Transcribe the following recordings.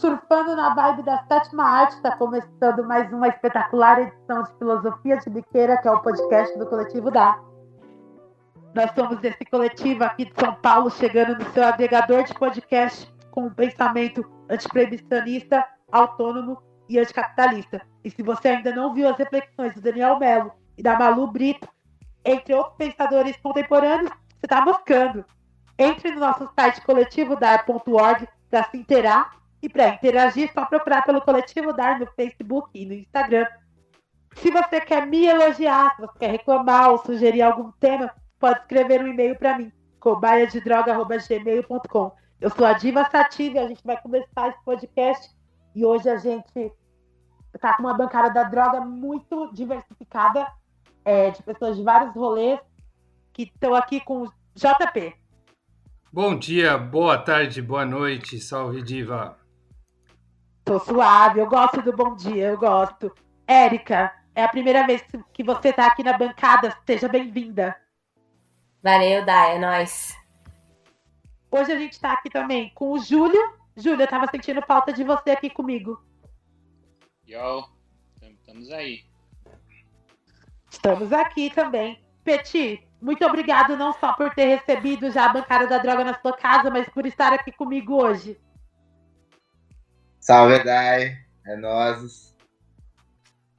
surfando na vibe da sétima arte, está começando mais uma espetacular edição de Filosofia de Biqueira, que é o podcast do Coletivo Dá. Nós somos esse coletivo aqui de São Paulo, chegando no seu agregador de podcast com um pensamento antiproibicionista, autônomo e anticapitalista. E se você ainda não viu as reflexões do Daniel Mello e da Malu Brito, entre outros pensadores contemporâneos, você está buscando. Entre no nosso site coletivodar.org para se inteirar e para interagir, só procurar pelo Coletivo Dar no Facebook e no Instagram. Se você quer me elogiar, se você quer reclamar ou sugerir algum tema, pode escrever um e-mail para mim, cobaiadedroga.gmail.com. Eu sou a Diva Sativa e a gente vai começar esse podcast. E hoje a gente está com uma bancada da droga muito diversificada, é, de pessoas de vários rolês, que estão aqui com o JP. Bom dia, boa tarde, boa noite, salve Diva. Tô suave, eu gosto do bom dia, eu gosto. Érica, é a primeira vez que você tá aqui na bancada, seja bem-vinda. Valeu, Dá, é nóis. Hoje a gente tá aqui também com o Júlio. Júlio, eu tava sentindo falta de você aqui comigo. Yo, estamos aí. Estamos aqui também. Petit, muito obrigado não só por ter recebido já a bancada da droga na sua casa, mas por estar aqui comigo hoje. Salve, Dai. É nós.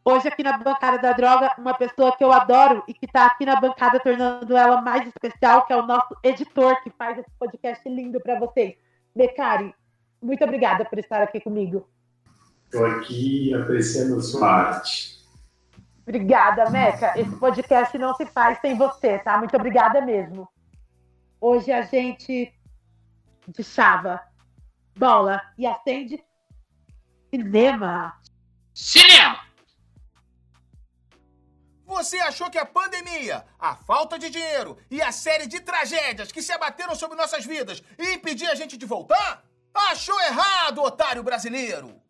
Hoje aqui na bancada da droga, uma pessoa que eu adoro e que está aqui na bancada tornando ela mais especial, que é o nosso editor que faz esse podcast lindo para vocês. Becari, muito obrigada por estar aqui comigo. Estou aqui apreciando a sua arte. Obrigada, Meca. Esse podcast não se faz sem você, tá? Muito obrigada mesmo. Hoje a gente de chava bola e acende Cinema. Cinema! Você achou que a pandemia, a falta de dinheiro e a série de tragédias que se abateram sobre nossas vidas ia impedir a gente de voltar? Achou errado, otário brasileiro!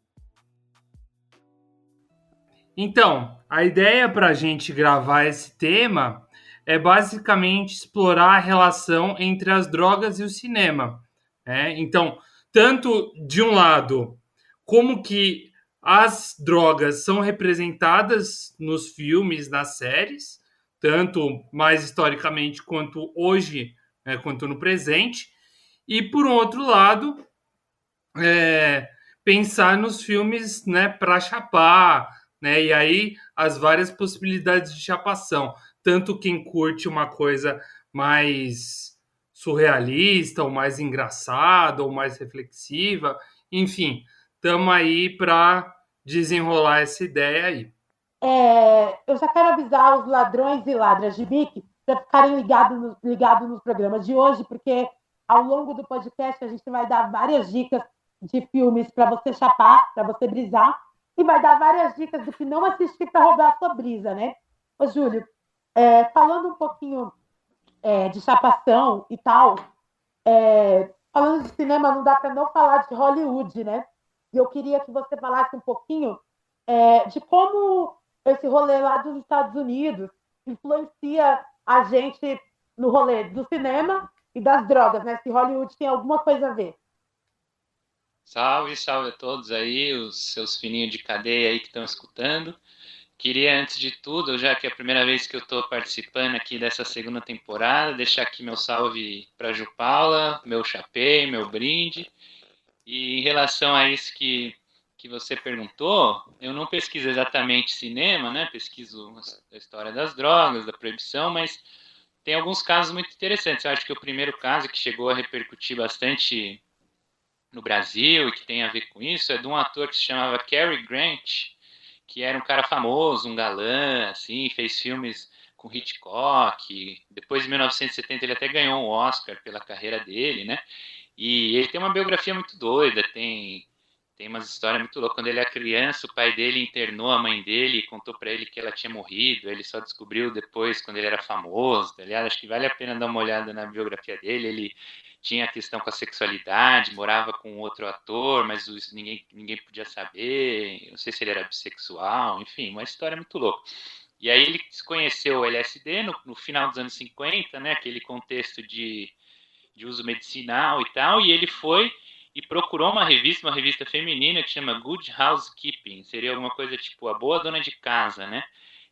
Então, a ideia para a gente gravar esse tema é basicamente explorar a relação entre as drogas e o cinema. Né? Então, tanto de um lado, como que as drogas são representadas nos filmes, nas séries, tanto mais historicamente quanto hoje, né, quanto no presente, e por outro lado, é, pensar nos filmes né, para chapar, né, e aí as várias possibilidades de chapação, tanto quem curte uma coisa mais surrealista, ou mais engraçada, ou mais reflexiva, enfim, estamos aí para desenrolar essa ideia aí. É, eu já quero avisar os ladrões e ladras de bique para ficarem ligados no, ligado nos programas de hoje, porque ao longo do podcast a gente vai dar várias dicas de filmes para você chapar, para você brisar, e vai dar várias dicas do que não assistir para roubar a sua brisa, né? Ô, Júlio, é, falando um pouquinho é, de chapação e tal, é, falando de cinema, não dá para não falar de Hollywood, né? E eu queria que você falasse um pouquinho é, de como esse rolê lá dos Estados Unidos influencia a gente no rolê do cinema e das drogas, né? Se Hollywood tem alguma coisa a ver. Salve, salve a todos aí, os seus fininhos de cadeia aí que estão escutando. Queria, antes de tudo, já que é a primeira vez que eu estou participando aqui dessa segunda temporada, deixar aqui meu salve para Ju Paula, meu chapéu, meu brinde e em relação a isso que, que você perguntou, eu não pesquiso exatamente cinema, né? Pesquiso a história das drogas, da proibição, mas tem alguns casos muito interessantes. Eu acho que o primeiro caso que chegou a repercutir bastante no Brasil e que tem a ver com isso é de um ator que se chamava Cary Grant, que era um cara famoso, um galã, assim, fez filmes com Hitchcock. Depois, em 1970, ele até ganhou um Oscar pela carreira dele, né? E ele tem uma biografia muito doida, tem tem umas histórias muito loucas. Quando ele era criança, o pai dele internou a mãe dele e contou para ele que ela tinha morrido. Ele só descobriu depois, quando ele era famoso, tá? Acho que vale a pena dar uma olhada na biografia dele. Ele tinha questão com a sexualidade, morava com outro ator, mas ninguém, ninguém podia saber. Não sei se ele era bissexual, enfim, uma história muito louca. E aí ele conheceu o LSD no, no final dos anos 50, né? Aquele contexto de de uso medicinal e tal, e ele foi e procurou uma revista, uma revista feminina que chama Good Housekeeping, seria alguma coisa tipo a boa dona de casa, né?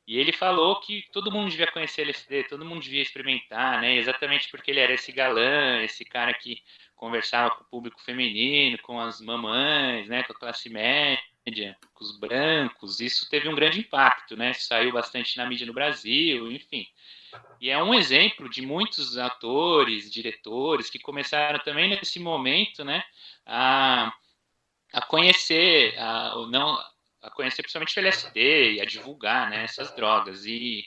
E ele falou que todo mundo devia conhecer LSD, todo mundo devia experimentar, né? Exatamente porque ele era esse galã, esse cara que conversava com o público feminino, com as mamães, né, com a classe média, com os brancos. Isso teve um grande impacto, né? Saiu bastante na mídia no Brasil, enfim. E é um exemplo de muitos atores, diretores que começaram também nesse momento, né, a, a conhecer, a, não, a conhecer principalmente o LSD e a divulgar, né, essas drogas. E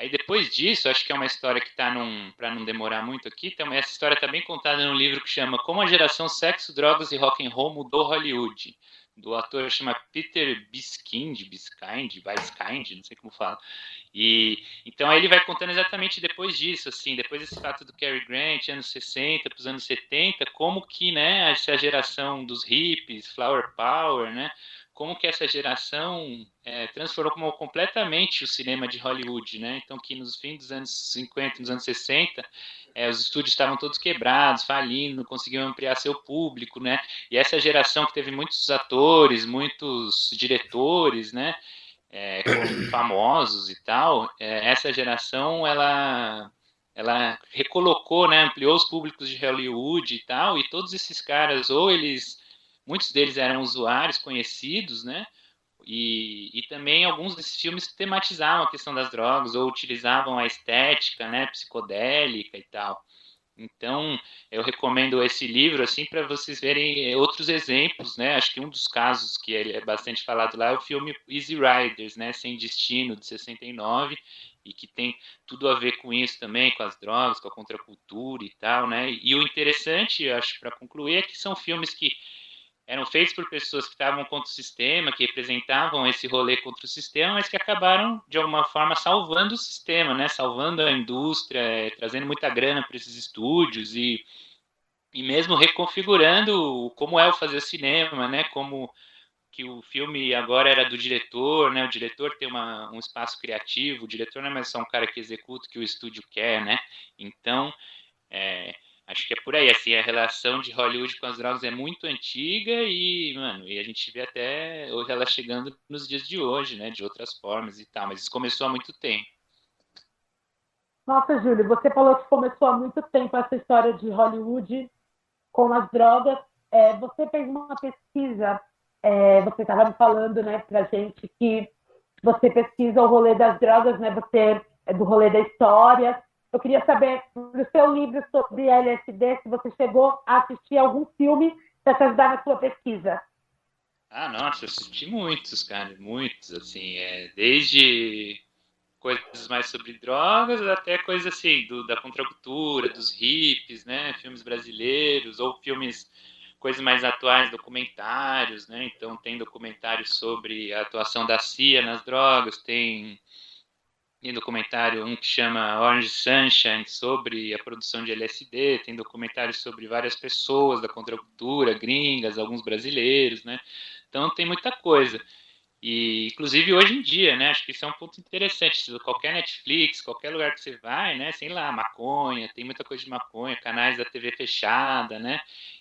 Aí depois disso, acho que é uma história que está num. para não demorar muito aqui, então, essa história está bem contada num livro que chama Como a geração sexo, drogas e rock and roll mudou Hollywood. Do ator chama Peter Biskind, Biskind, Biskind, não sei como fala. E então ele vai contando exatamente depois disso, assim, depois desse fato do Cary Grant, anos 60 para os anos 70, como que, né, essa geração dos hippies, flower power, né, como que essa geração é, transformou completamente o cinema de Hollywood, né? Então que nos fins dos anos 50, nos anos 60, é, os estúdios estavam todos quebrados, falindo, não conseguiam ampliar seu público, né? E essa geração que teve muitos atores, muitos diretores, né? É, famosos e tal, é, essa geração ela ela recolocou, né, ampliou os públicos de Hollywood e tal, e todos esses caras ou eles muitos deles eram usuários conhecidos, né? E, e também alguns desses filmes tematizavam a questão das drogas ou utilizavam a estética, né, psicodélica e tal. Então, eu recomendo esse livro assim para vocês verem outros exemplos, né? Acho que um dos casos que é bastante falado lá é o filme Easy Riders, né, Sem Destino de 69, e que tem tudo a ver com isso também, com as drogas, com a contracultura e tal, né? E o interessante, acho para concluir, é que são filmes que eram feitos por pessoas que estavam contra o sistema, que representavam esse rolê contra o sistema, mas que acabaram, de alguma forma, salvando o sistema, né? salvando a indústria, é, trazendo muita grana para esses estúdios e, e mesmo reconfigurando como é o fazer cinema, né? como que o filme agora era do diretor, né? O diretor tem uma, um espaço criativo, o diretor não é mais só um cara que executa o que o estúdio quer, né? Então, é, Acho que é por aí, assim, a relação de Hollywood com as drogas é muito antiga e, mano, e a gente vê até ela chegando nos dias de hoje, né, de outras formas e tal, mas isso começou há muito tempo. Nossa, Júlio, você falou que começou há muito tempo essa história de Hollywood com as drogas. É, você fez uma pesquisa, é, você estava me falando, né, pra gente que você pesquisa o rolê das drogas, né, você é do rolê da história, eu queria saber, no seu livro sobre LSD, se você chegou a assistir algum filme para te ajudar na sua pesquisa. Ah, nossa, eu assisti muitos, cara, muitos, assim, é, desde coisas mais sobre drogas até coisas assim, do, da contracultura, dos hippies, né, filmes brasileiros, ou filmes, coisas mais atuais, documentários, né, então tem documentários sobre a atuação da CIA nas drogas, tem tem documentário um que chama Orange Sunshine sobre a produção de LSD, tem documentários sobre várias pessoas da contracultura, gringas, alguns brasileiros, né? Então tem muita coisa. E inclusive hoje em dia, né? Acho que isso é um ponto interessante. Qualquer Netflix, qualquer lugar que você vai, né? Sei lá, maconha, tem muita coisa de maconha, canais da TV fechada, né?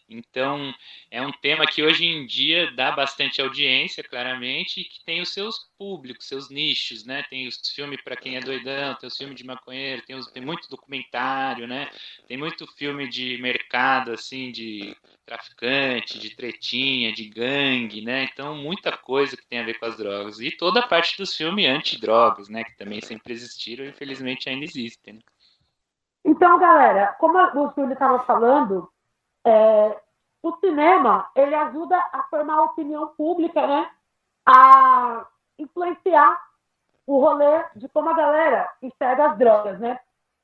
Então, é um tema que hoje em dia dá bastante audiência, claramente, e que tem os seus públicos, seus nichos, né? Tem os filmes para quem é doidão, tem os filmes de maconheiro, tem, os, tem muito documentário, né? Tem muito filme de mercado, assim, de traficante, de tretinha, de gangue, né? Então, muita coisa que tem a ver com as drogas. E toda a parte dos filmes anti-drogas, né? Que também sempre existiram e infelizmente ainda existem. Né? Então, galera, como o Júlio estava falando, é, o cinema ele ajuda a formar a opinião pública, né? A influenciar o rolê de como a galera enxerga as drogas, né?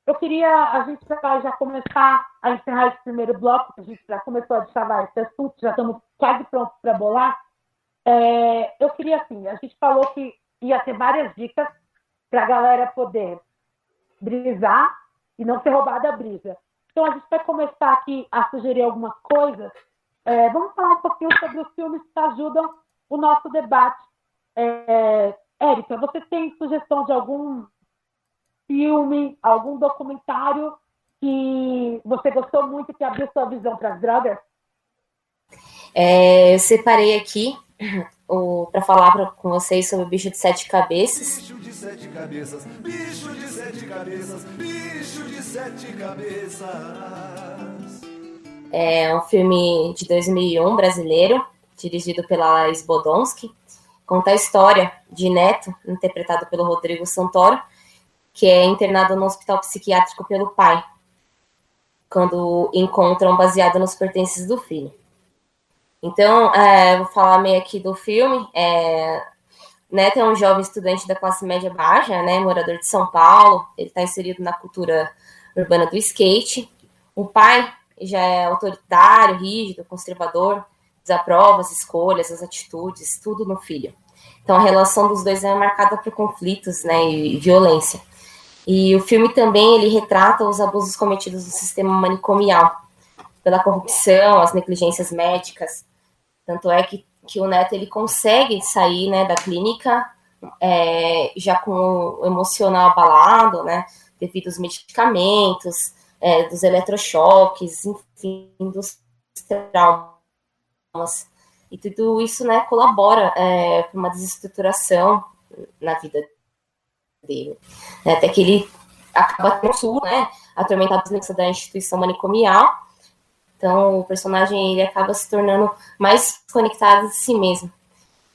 Eu queria, a gente vai já começar a encerrar esse primeiro bloco, a gente já começou a destravar esse assunto, já estamos quase prontos para bolar. É, eu queria, assim, a gente falou que ia ter várias dicas para a galera poder brisar e não ser roubada a brisa. Então, a gente vai começar aqui a sugerir algumas coisas. É, vamos falar um pouquinho sobre os filmes que ajudam o nosso debate. É, Érica, você tem sugestão de algum filme, algum documentário que você gostou muito que abriu sua visão para as drogas? É, eu separei aqui para falar pra, com vocês sobre o bicho de sete cabeças. Bicho de sete cabeças, bicho de sete cabeças, bicho de sete cabeças. É um filme de 2001 brasileiro, dirigido pela Laís Bodonsky. Conta a história de Neto, interpretado pelo Rodrigo Santoro, que é internado no hospital psiquiátrico pelo pai, quando encontram baseado nos pertences do filho. Então, é, vou falar meio aqui do filme. É, Neto é um jovem estudante da classe média baixa, né, morador de São Paulo. Ele está inserido na cultura urbana do skate. O pai já é autoritário, rígido, conservador, desaprova as escolhas, as atitudes, tudo no filho. Então a relação dos dois é marcada por conflitos, né, e violência. E o filme também ele retrata os abusos cometidos no sistema manicomial, pela corrupção, as negligências médicas. Tanto é que, que o Neto ele consegue sair, né, da clínica é, já com o emocional abalado, né, devido aos medicamentos, é, dos eletrochoques, enfim, dos traumas. E tudo isso né, colabora é, para uma desestruturação na vida dele. Né, até que ele acaba no sul, né, atormentado da instituição manicomial. Então, o personagem ele acaba se tornando mais conectado de si mesmo.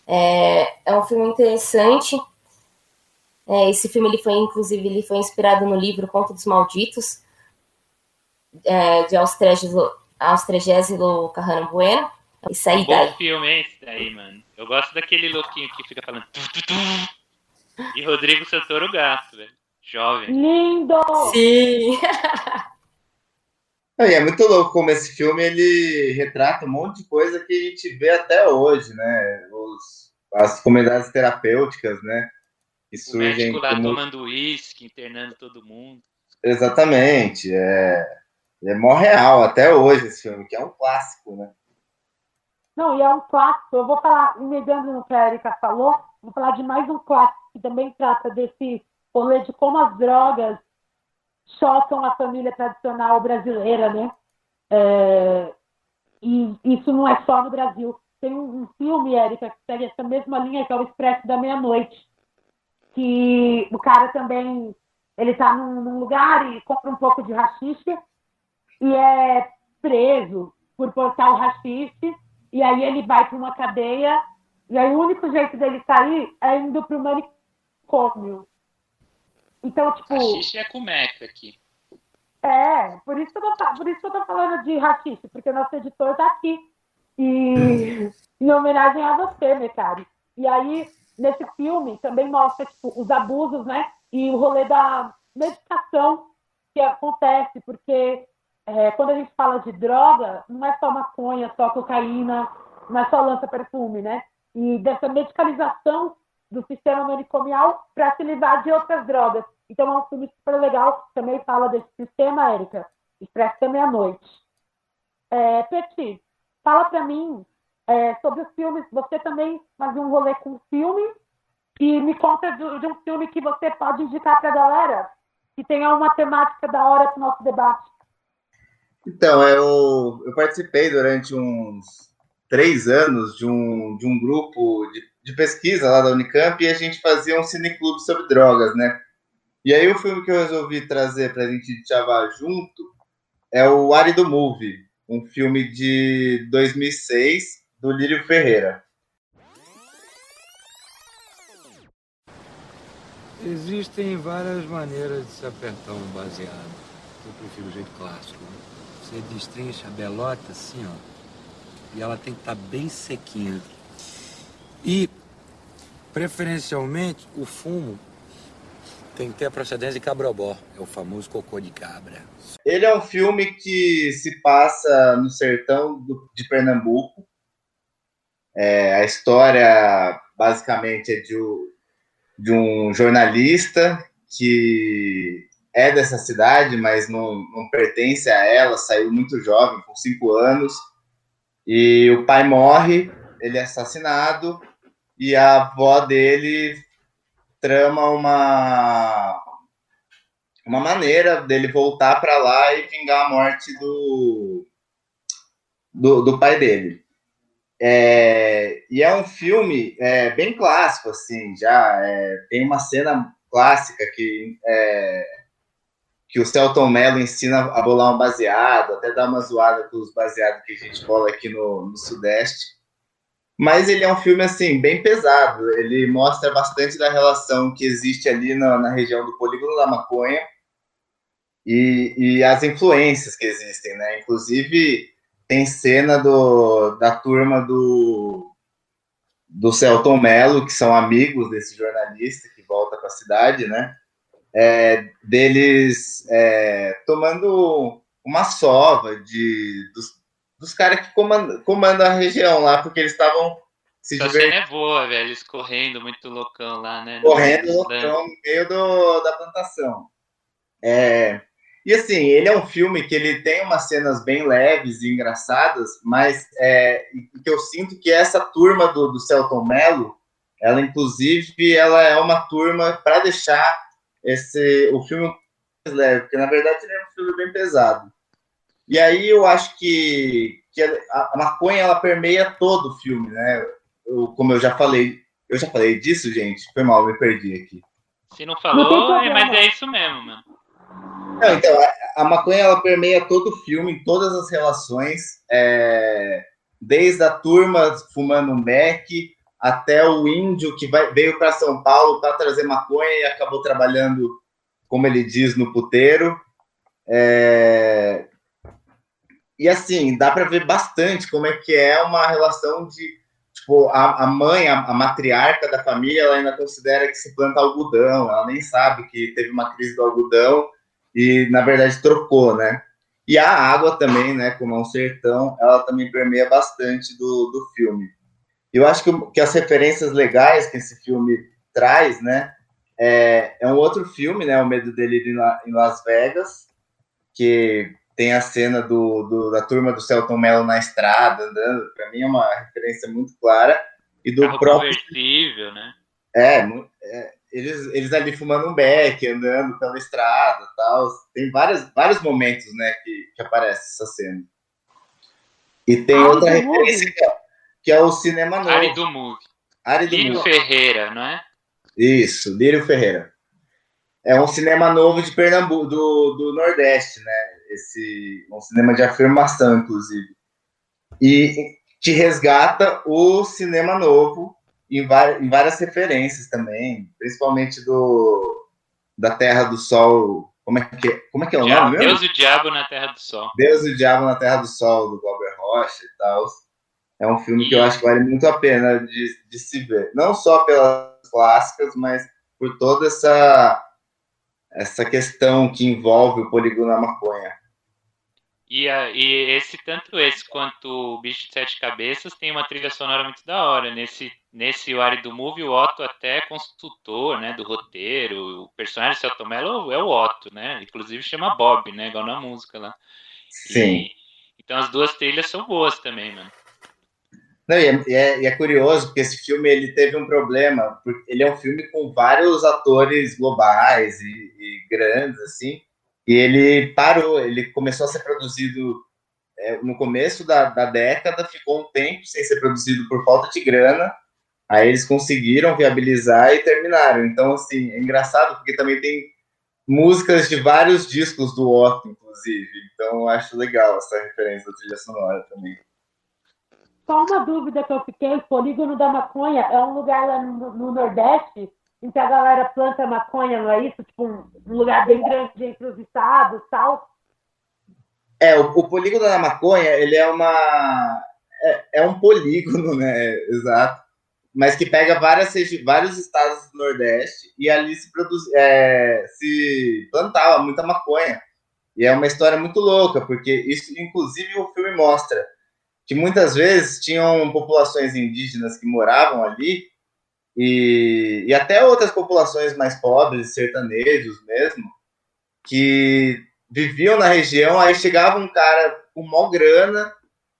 É, é um filme interessante. É, esse filme ele foi, inclusive, ele foi inspirado no livro Conto dos Malditos, é, de Austrégésilo Carrano Bueno. Isso aí, Bom daí. filme é esse daí, mano. Eu gosto daquele louquinho que fica falando. Tu, tu, tu. E Rodrigo Santoro Gato, velho. Jovem. Lindo! Sim! É, é muito louco como esse filme ele retrata um monte de coisa que a gente vê até hoje, né? Os, as comunidades terapêuticas, né? Que surgem o médico lá como... tomando uísque, internando todo mundo. Exatamente. É, é mó real até hoje esse filme, que é um clássico, né? Não, e é um clássico. Eu vou falar, emendando no que a Erika falou, vou falar de mais um clássico que também trata desse rolê de como as drogas chocam a família tradicional brasileira, né? É, e isso não é só no Brasil. Tem um, um filme, Érica, que segue essa mesma linha, que é o Expresso da Meia-Noite, que o cara também ele está num, num, lugar e compra um pouco de rachixe e é preso por portar o rachixe, e aí ele vai para uma cadeia, e aí o único jeito dele sair é indo para o manicômio. Então, tipo. Rachixe é cumeca aqui. É, por isso, que eu tô, por isso que eu tô falando de rachixe, porque o nosso editor tá aqui. E em homenagem a você, Mecari. E aí, nesse filme, também mostra tipo, os abusos, né? E o rolê da medicação que acontece, porque é, quando a gente fala de droga, não é só maconha, só cocaína, não é só lança-perfume, né? E dessa medicalização do sistema manicomial para se livrar de outras drogas. Então é um filme super legal, também fala desse sistema, Érica, Expresso Meia-Noite. É, fala para mim é, sobre os filmes, você também fazia um rolê com filme, e me conta de, de um filme que você pode indicar para a galera, que tenha uma temática da hora para o nosso debate. Então, eu, eu participei durante uns três anos de um, de um grupo de de pesquisa lá da Unicamp e a gente fazia um cineclube sobre drogas, né? E aí o filme que eu resolvi trazer para a gente chavar junto é o Árido Movie, um filme de 2006 do Lírio Ferreira. Existem várias maneiras de se apertar um baseado. Eu prefiro o jeito clássico. Né? Você destrincha a belota assim, ó. E ela tem que estar tá bem sequinha. E, preferencialmente, o fumo tem que ter a procedência de cabrobó, é o famoso cocô de cabra. Ele é um filme que se passa no sertão do, de Pernambuco. É, a história, basicamente, é de, de um jornalista que é dessa cidade, mas não, não pertence a ela, saiu muito jovem, com cinco anos, e o pai morre, ele é assassinado, e a avó dele trama uma uma maneira dele voltar para lá e vingar a morte do, do, do pai dele. É, e é um filme é, bem clássico, assim, já é, tem uma cena clássica que é, que o Celton Mello ensina a bolar um baseado, até dá uma zoada com os baseados que a gente bola aqui no, no Sudeste. Mas ele é um filme, assim, bem pesado. Ele mostra bastante da relação que existe ali na, na região do polígono da maconha e, e as influências que existem, né? Inclusive, tem cena do, da turma do, do Celton Mello, que são amigos desse jornalista que volta para a cidade, né? É, deles é, tomando uma sova de, dos, dos caras que comandam, comandam a região lá, porque eles estavam se Essa cena é boa, velho. Eles correndo muito loucão lá, né? Correndo loucão no meio do, da plantação. É, e assim, ele é um filme que ele tem umas cenas bem leves e engraçadas, mas é, que eu sinto que essa turma do, do Celton Mello, ela inclusive ela é uma turma para deixar esse o filme mais leve, porque na verdade ele é um filme bem pesado. E aí eu acho que, que a, maconha ela permeia todo o filme, né? Eu, como eu já falei, eu já falei disso, gente. Foi mal, me perdi aqui. Se não falou, não é, mas é isso mesmo, mano. Não, então, a, a, maconha ela permeia todo o filme, em todas as relações, é, desde a turma fumando um beck até o índio que vai, veio para São Paulo para trazer maconha e acabou trabalhando, como ele diz, no puteiro. É, e assim, dá para ver bastante como é que é uma relação de tipo, a, a mãe, a, a, matriarca da família, ela ainda considera que se planta algodão, ela nem sabe que teve uma crise do algodão e, na verdade, trocou, né? E a água também, né, como é um sertão, ela também permeia bastante do, do filme. Eu acho que, que as referências legais que esse filme traz, né, é, é um outro filme, né, O Medo dele em Las Vegas, que tem a cena do, do, da turma do Celton Mello na estrada, andando. Para mim é uma referência muito clara. E do Carro próprio. Convertível, né? É, é, eles, eles ali fumando um beck, andando pela estrada tal. Tem vários, vários momentos né, que, que aparece essa cena. E tem Ah, outra do referência que é, que é o cinema novo. Ari do Movie. Ari do Lírio Movie. Ferreira, não é? Isso, Lírio Ferreira. É um cinema novo de Pernambuco, do, do Nordeste, né? Esse, um cinema de afirmação, inclusive. E te resgata o cinema novo em, em várias referências também, principalmente do da Terra do Sol. Como é que, é- como é, que é o Diabo- nome mesmo? Deus e o Diabo na Terra do Sol. Deus e o Diabo na Terra do Sol, do Glauber Rocha e tal. É um filme que eu acho que vale muito a pena de, de se ver. Não só pelas clássicas, mas por toda essa, essa questão que envolve o polígono da maconha. E, a- e esse, tanto esse quanto o Bicho de Sete Cabeças, tem uma trilha sonora muito da hora. Nesse, nesse o Ari do Movie, o Otto até é consultor, né, do roteiro. O personagem do Celton Mello é o Otto, né? Inclusive chama Bob, né, igual na música lá. Sim. E- então as duas trilhas são boas também, mano. Não, e, é, e é- e é curioso, porque esse filme ele teve um problema, porque ele é um filme com vários atores globais e, e grandes, assim, e ele parou, ele começou a ser produzido é, no começo da, da década, ficou um tempo sem ser produzido por falta de grana, aí eles conseguiram viabilizar e terminaram. Então, assim, é engraçado, porque também tem músicas de vários discos do Otto, inclusive, então acho legal essa referência da trilha sonora também. Só uma dúvida que eu fiquei, Polígono da Maconha é um lugar lá no, no Nordeste em que a galera planta maconha, não é isso? Tipo, um, lugar bem grande entre os estados tal. É, o, o polígono da maconha, ele é uma. É, é um polígono, né? Exato. Mas que pega várias, vários estados do Nordeste e ali se produz, é, se plantava muita maconha. E é uma história muito louca, porque isso, inclusive, o filme mostra que muitas vezes tinham populações indígenas que moravam ali e, e até outras populações mais pobres, sertanejos mesmo, que viviam na região, aí chegava um cara com mó grana,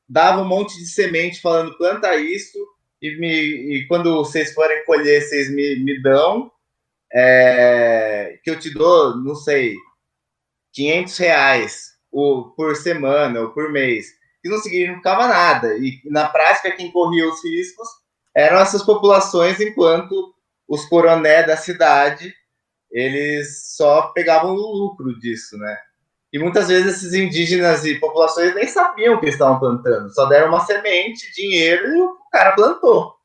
dava um monte de semente falando planta isso, e, me, e quando vocês forem colher, vocês me, me dão, é, que eu te dou, não sei, 500 reais o, por semana ou por mês. que não significava nada. E na prática, quem corria os riscos eram essas populações, enquanto os coroné da cidade eles só pegavam o lucro disso, né? E muitas vezes esses indígenas e populações nem sabiam o que estavam plantando, só deram uma semente, dinheiro e o cara plantou.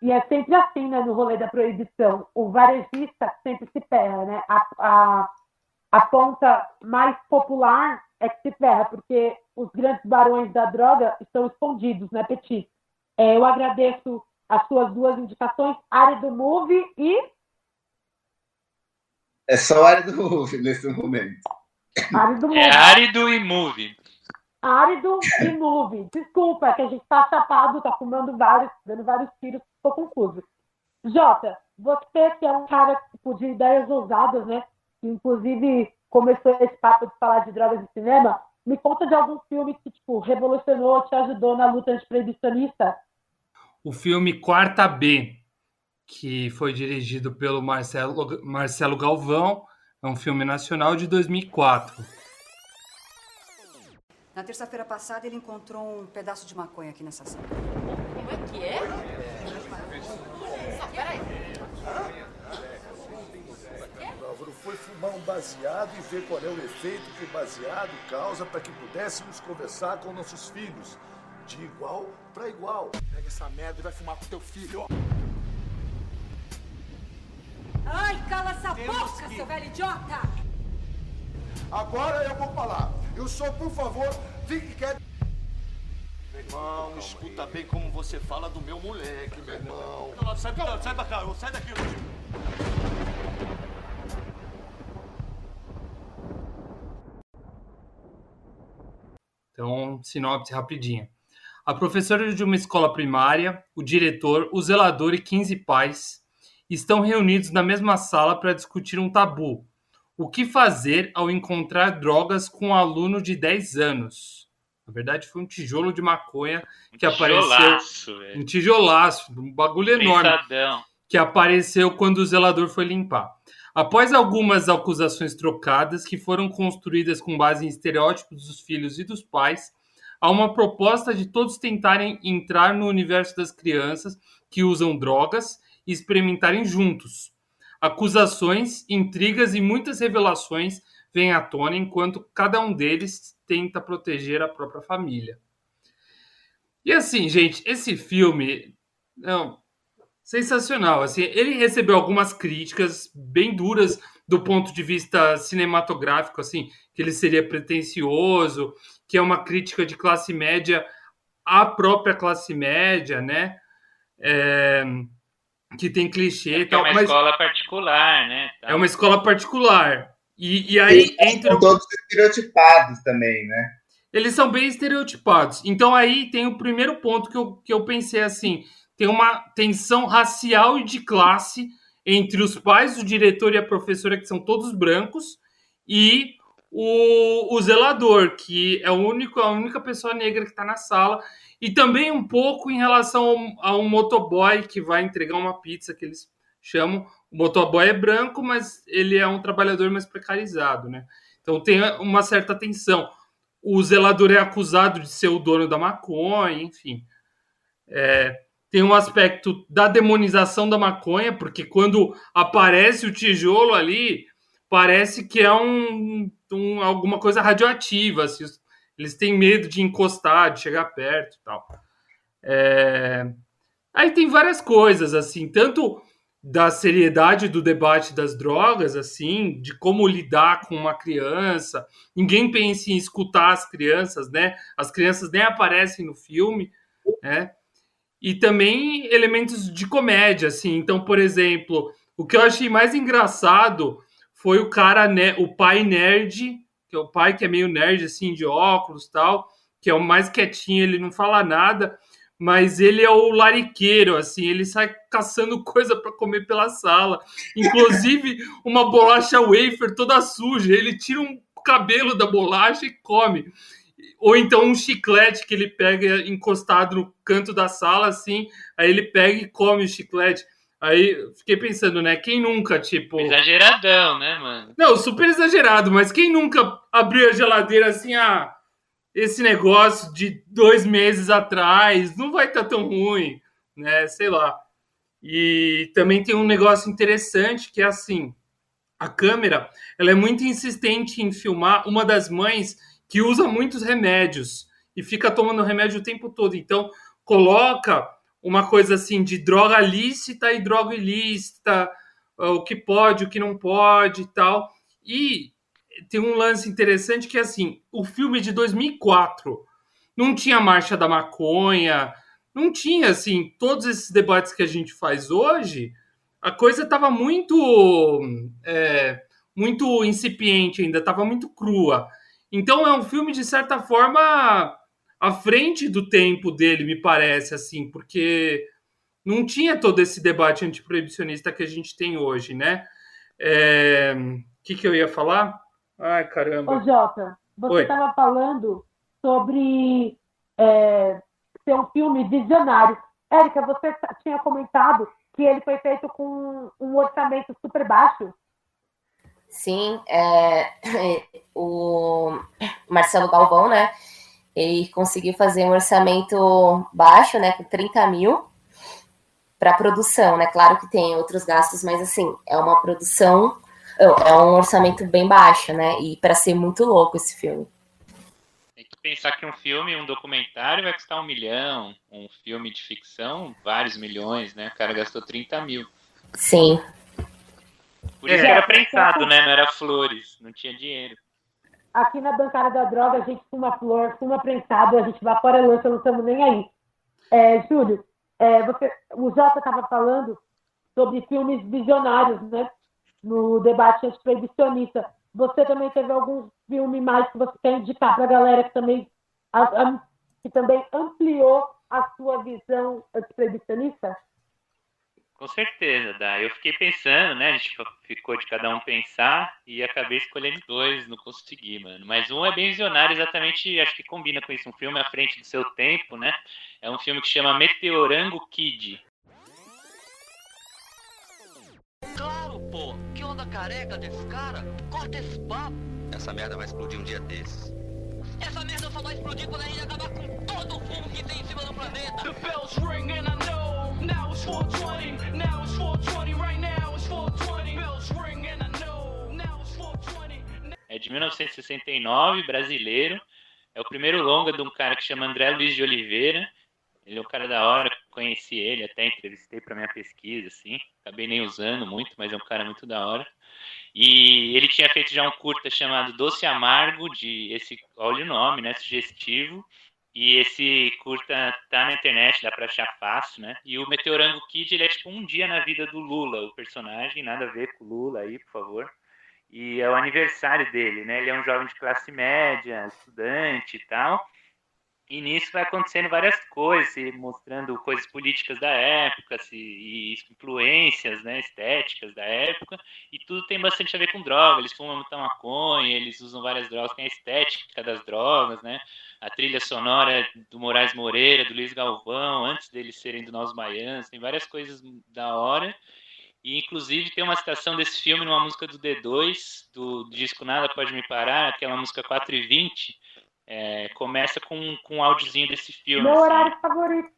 E é sempre assim, né, no rolê da proibição. O varejista sempre se ferra, né? A, a, a ponta mais popular é que se ferra, porque os grandes barões da droga estão escondidos, né, Petit? É, eu agradeço as suas duas indicações, área do Move e. É só área do Move nesse momento. Árido É árido e move. Árido e Move. Desculpa, é que a gente tá chapado, tá fumando vários, dando vários tiros, tô confuso. Jota, você que é um cara tipo, de ideias ousadas, né? Que inclusive começou esse papo de falar de drogas e cinema, me conta de algum filme que, tipo, revolucionou, te ajudou na luta antiproibicionista? O filme Quarta B, que foi dirigido pelo Marcelo, Marcelo Galvão, é um filme nacional de 2004. Na terça-feira passada, ele encontrou um pedaço de maconha aqui nessa sala. Como é que é? Peraí. O Álvaro foi fumar um baseado e ver qual é o efeito que o baseado causa para que pudéssemos conversar com nossos filhos. De igual para igual. Pega essa merda e vai fumar com teu filho. Ai, cala essa boca, seu velho idiota! Agora eu vou falar. Eu sou, por favor, fique quieto. Meu irmão, escuta bem como você fala do meu moleque, meu irmão. Sai, sai da cá, sai daqui, Então, sinopse rapidinha. A professora de uma escola primária, o diretor, o zelador e 15 pais estão reunidos na mesma sala para discutir um tabu. O que fazer ao encontrar drogas com um aluno de 10 anos? Na verdade, foi um tijolo de maconha que apareceu. Tijolaço, velho. Um tijolaço, um bagulho enorme Pensadão. que apareceu quando o zelador foi limpar. Após algumas acusações trocadas que foram construídas com base em estereótipos dos filhos e dos pais, há uma proposta de todos tentarem entrar no universo das crianças que usam drogas e experimentarem juntos. Acusações, intrigas e muitas revelações vêm à tona enquanto cada um deles tenta proteger a própria família. E assim, gente, esse filme não, sensacional. Assim, ele recebeu algumas críticas bem duras do ponto de vista cinematográfico, assim, que ele seria pretensioso, que é uma crítica de classe média à própria classe média, né? É, que tem clichê e É tal, uma mas escola particular, né? é uma escola particular. E, e aí entra São todos estereotipados também, né? eles são bem estereotipados. Então aí tem o primeiro ponto que eu, que eu pensei assim: tem uma tensão racial e de classe entre os pais, o diretor e a professora, que são todos brancos, e o, o zelador, que é o único, a única pessoa negra que está na sala. E também um pouco em relação a um motoboy que vai entregar uma pizza, que eles chamam. O motoboy é branco, mas ele é um trabalhador mais precarizado, né? Então tem uma certa tensão. O zelador é acusado de ser o dono da maconha, enfim. É, tem um aspecto da demonização da maconha, porque quando aparece o tijolo ali, parece que é um, um- alguma coisa radioativa. assim, eles têm medo de encostar, de chegar perto e tal. É, Aí tem várias coisas, assim, tanto da seriedade do debate das drogas, assim, de como lidar com uma criança. Ninguém pensa em escutar as crianças, né? As crianças nem aparecem no filme, né? E também elementos de comédia, assim. Então, por exemplo, o que eu achei mais engraçado foi o cara, né, o pai nerd, que é o pai que é meio nerd, assim, de óculos tal, que é o mais quietinho, ele não fala nada, mas ele é o lariqueiro, assim, ele sai caçando coisa para comer pela sala. Inclusive, uma bolacha wafer toda suja, ele tira um cabelo da bolacha e come. Ou então um chiclete que ele pega encostado no canto da sala, assim, aí ele pega e come o chiclete. Aí fiquei pensando, né? Quem nunca, tipo. Exageradão, né, mano? Não, super exagerado, mas quem nunca abriu a geladeira assim, ah, esse negócio de dois meses atrás não vai estar tá tão ruim, né? Sei lá. E também tem um negócio interessante que é assim, a câmera, ela é muito insistente em filmar uma das mães que usa muitos remédios e fica tomando remédio o tempo todo. Então, coloca uma coisa assim de droga lícita e droga ilícita, o que pode, o que não pode e tal. E tem um lance interessante que é assim, o filme de 2004 não tinha marcha da maconha, não tinha assim todos esses debates que a gente faz hoje. A coisa estava muito é, muito incipiente ainda, estava muito crua. Então é um filme de certa forma à frente do tempo dele, me parece assim, porque não tinha todo esse debate antiproibicionista que a gente tem hoje, né? O é... que, que eu ia falar? Ai, caramba. Ô, Jota, você estava falando sobre é, ser um filme visionário. Érica, você tinha comentado que ele foi feito com um orçamento super baixo. Sim, é, o Marcelo Galvão, né? Ele conseguiu fazer um orçamento baixo, né? Com 30 mil para produção, né? Claro que tem outros gastos, mas assim, é uma produção, é um orçamento bem baixo, né? E para ser muito louco esse filme. Tem que pensar que um filme, um documentário vai custar um milhão, um filme de ficção, vários milhões, né? O cara gastou 30 mil. Sim. Por isso é, era prensado, né? Não era flores, não tinha dinheiro. Aqui na bancada da droga, a gente fuma flor, fuma prensado, a gente vai fora lança, não estamos nem aí. É, Júlio, é, você, o Jota estava falando sobre filmes visionários, né? No debate antiproibicionista. Você também teve algum filme mais que você quer indicar para a galera que também, a, a, que também ampliou a sua visão antiproibicionista? Com certeza, dá. Eu fiquei pensando, né? A gente ficou de cada um pensar e acabei escolhendo dois, não consegui, mano. Mas um é bem visionário, exatamente, acho que combina com isso. Um filme à frente do seu tempo, né? É um filme que chama Meteorango Kid. Claro, pô! Que onda careca desse cara? Corta esse papo! Essa merda vai explodir um dia desses. Essa merda só vai explodir quando a gente acabar com todo o fumo que tem em cima do planeta! The bells ring and I know now it's 420 É de 1969, brasileiro. É o primeiro longa de um cara que chama André Luiz de Oliveira. Ele é um cara da hora, conheci ele, até entrevistei para minha pesquisa, assim. Acabei nem usando muito, mas é um cara muito da hora. E ele tinha feito já um curta chamado Doce Amargo, de esse, olha o nome, né, sugestivo. E esse curta tá na internet, dá para achar fácil, né? E o Meteorango Kid, ele é tipo um dia na vida do Lula, o personagem, nada a ver com o Lula aí, por favor. E é o aniversário dele, né? Ele é um jovem de classe média, estudante e tal. E nisso vai acontecendo várias coisas, mostrando coisas políticas da época, se, e influências né, estéticas da época, e tudo tem bastante a ver com droga. Eles fumam muita maconha, eles usam várias drogas, tem a estética das drogas, né? A trilha sonora do Moraes Moreira, do Luiz Galvão, antes deles serem do Nós Baianos, tem várias coisas da hora. E inclusive tem uma citação desse filme numa música do D2, do disco Nada Pode Me Parar, aquela música 4 e 20, é, começa com, com um áudiozinho desse filme. Meu assim. horário favorito.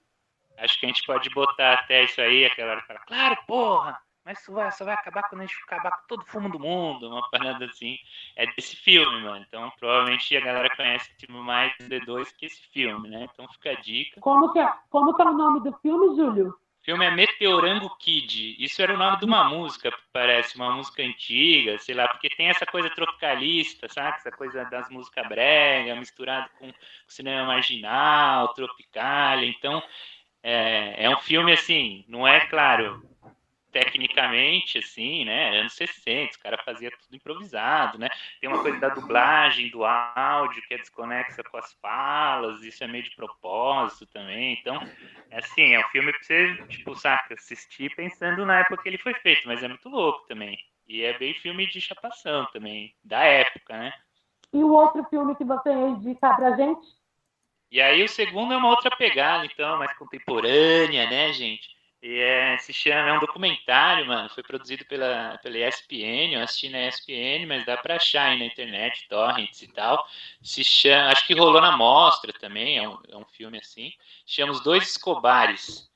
Acho que a gente pode botar até isso aí, aquela hora fala, claro, porra! Mas isso vai, só vai acabar quando a gente acabar com todo o fumo do mundo, uma parada assim. É desse filme, mano. Então, provavelmente a galera conhece tipo, mais D2 que esse filme, né? Então fica a dica. Como que é, como que é o nome do filme, Júlio? O filme é Meteorango Kid. Isso era o nome de uma música, parece, uma música antiga, sei lá, porque tem essa coisa tropicalista, sabe? Essa coisa das músicas brega, misturado com cinema marginal, tropical. Então, é, é um filme assim, não é claro, tecnicamente, assim, né? Anos 60, o cara fazia tudo improvisado, né? Tem uma coisa da dublagem, do áudio, que é desconexa com as falas, isso é meio de propósito também. Então, é assim, é um filme pra você, tipo, saca, assistir pensando na época que ele foi feito, mas é muito louco também. E é bem filme de chapação também, da época, né? E o outro filme que você indica pra gente? E aí o segundo é uma outra pegada, então, mais contemporânea, né, gente? E é, se chama, é um documentário, mano. Foi produzido pela, pela ESPN. Eu assisti na ESPN, mas dá pra achar aí na internet, torrents e tal. Se chama, acho que rolou na mostra também. É um, é um filme assim. Chama Os Dois Escobares.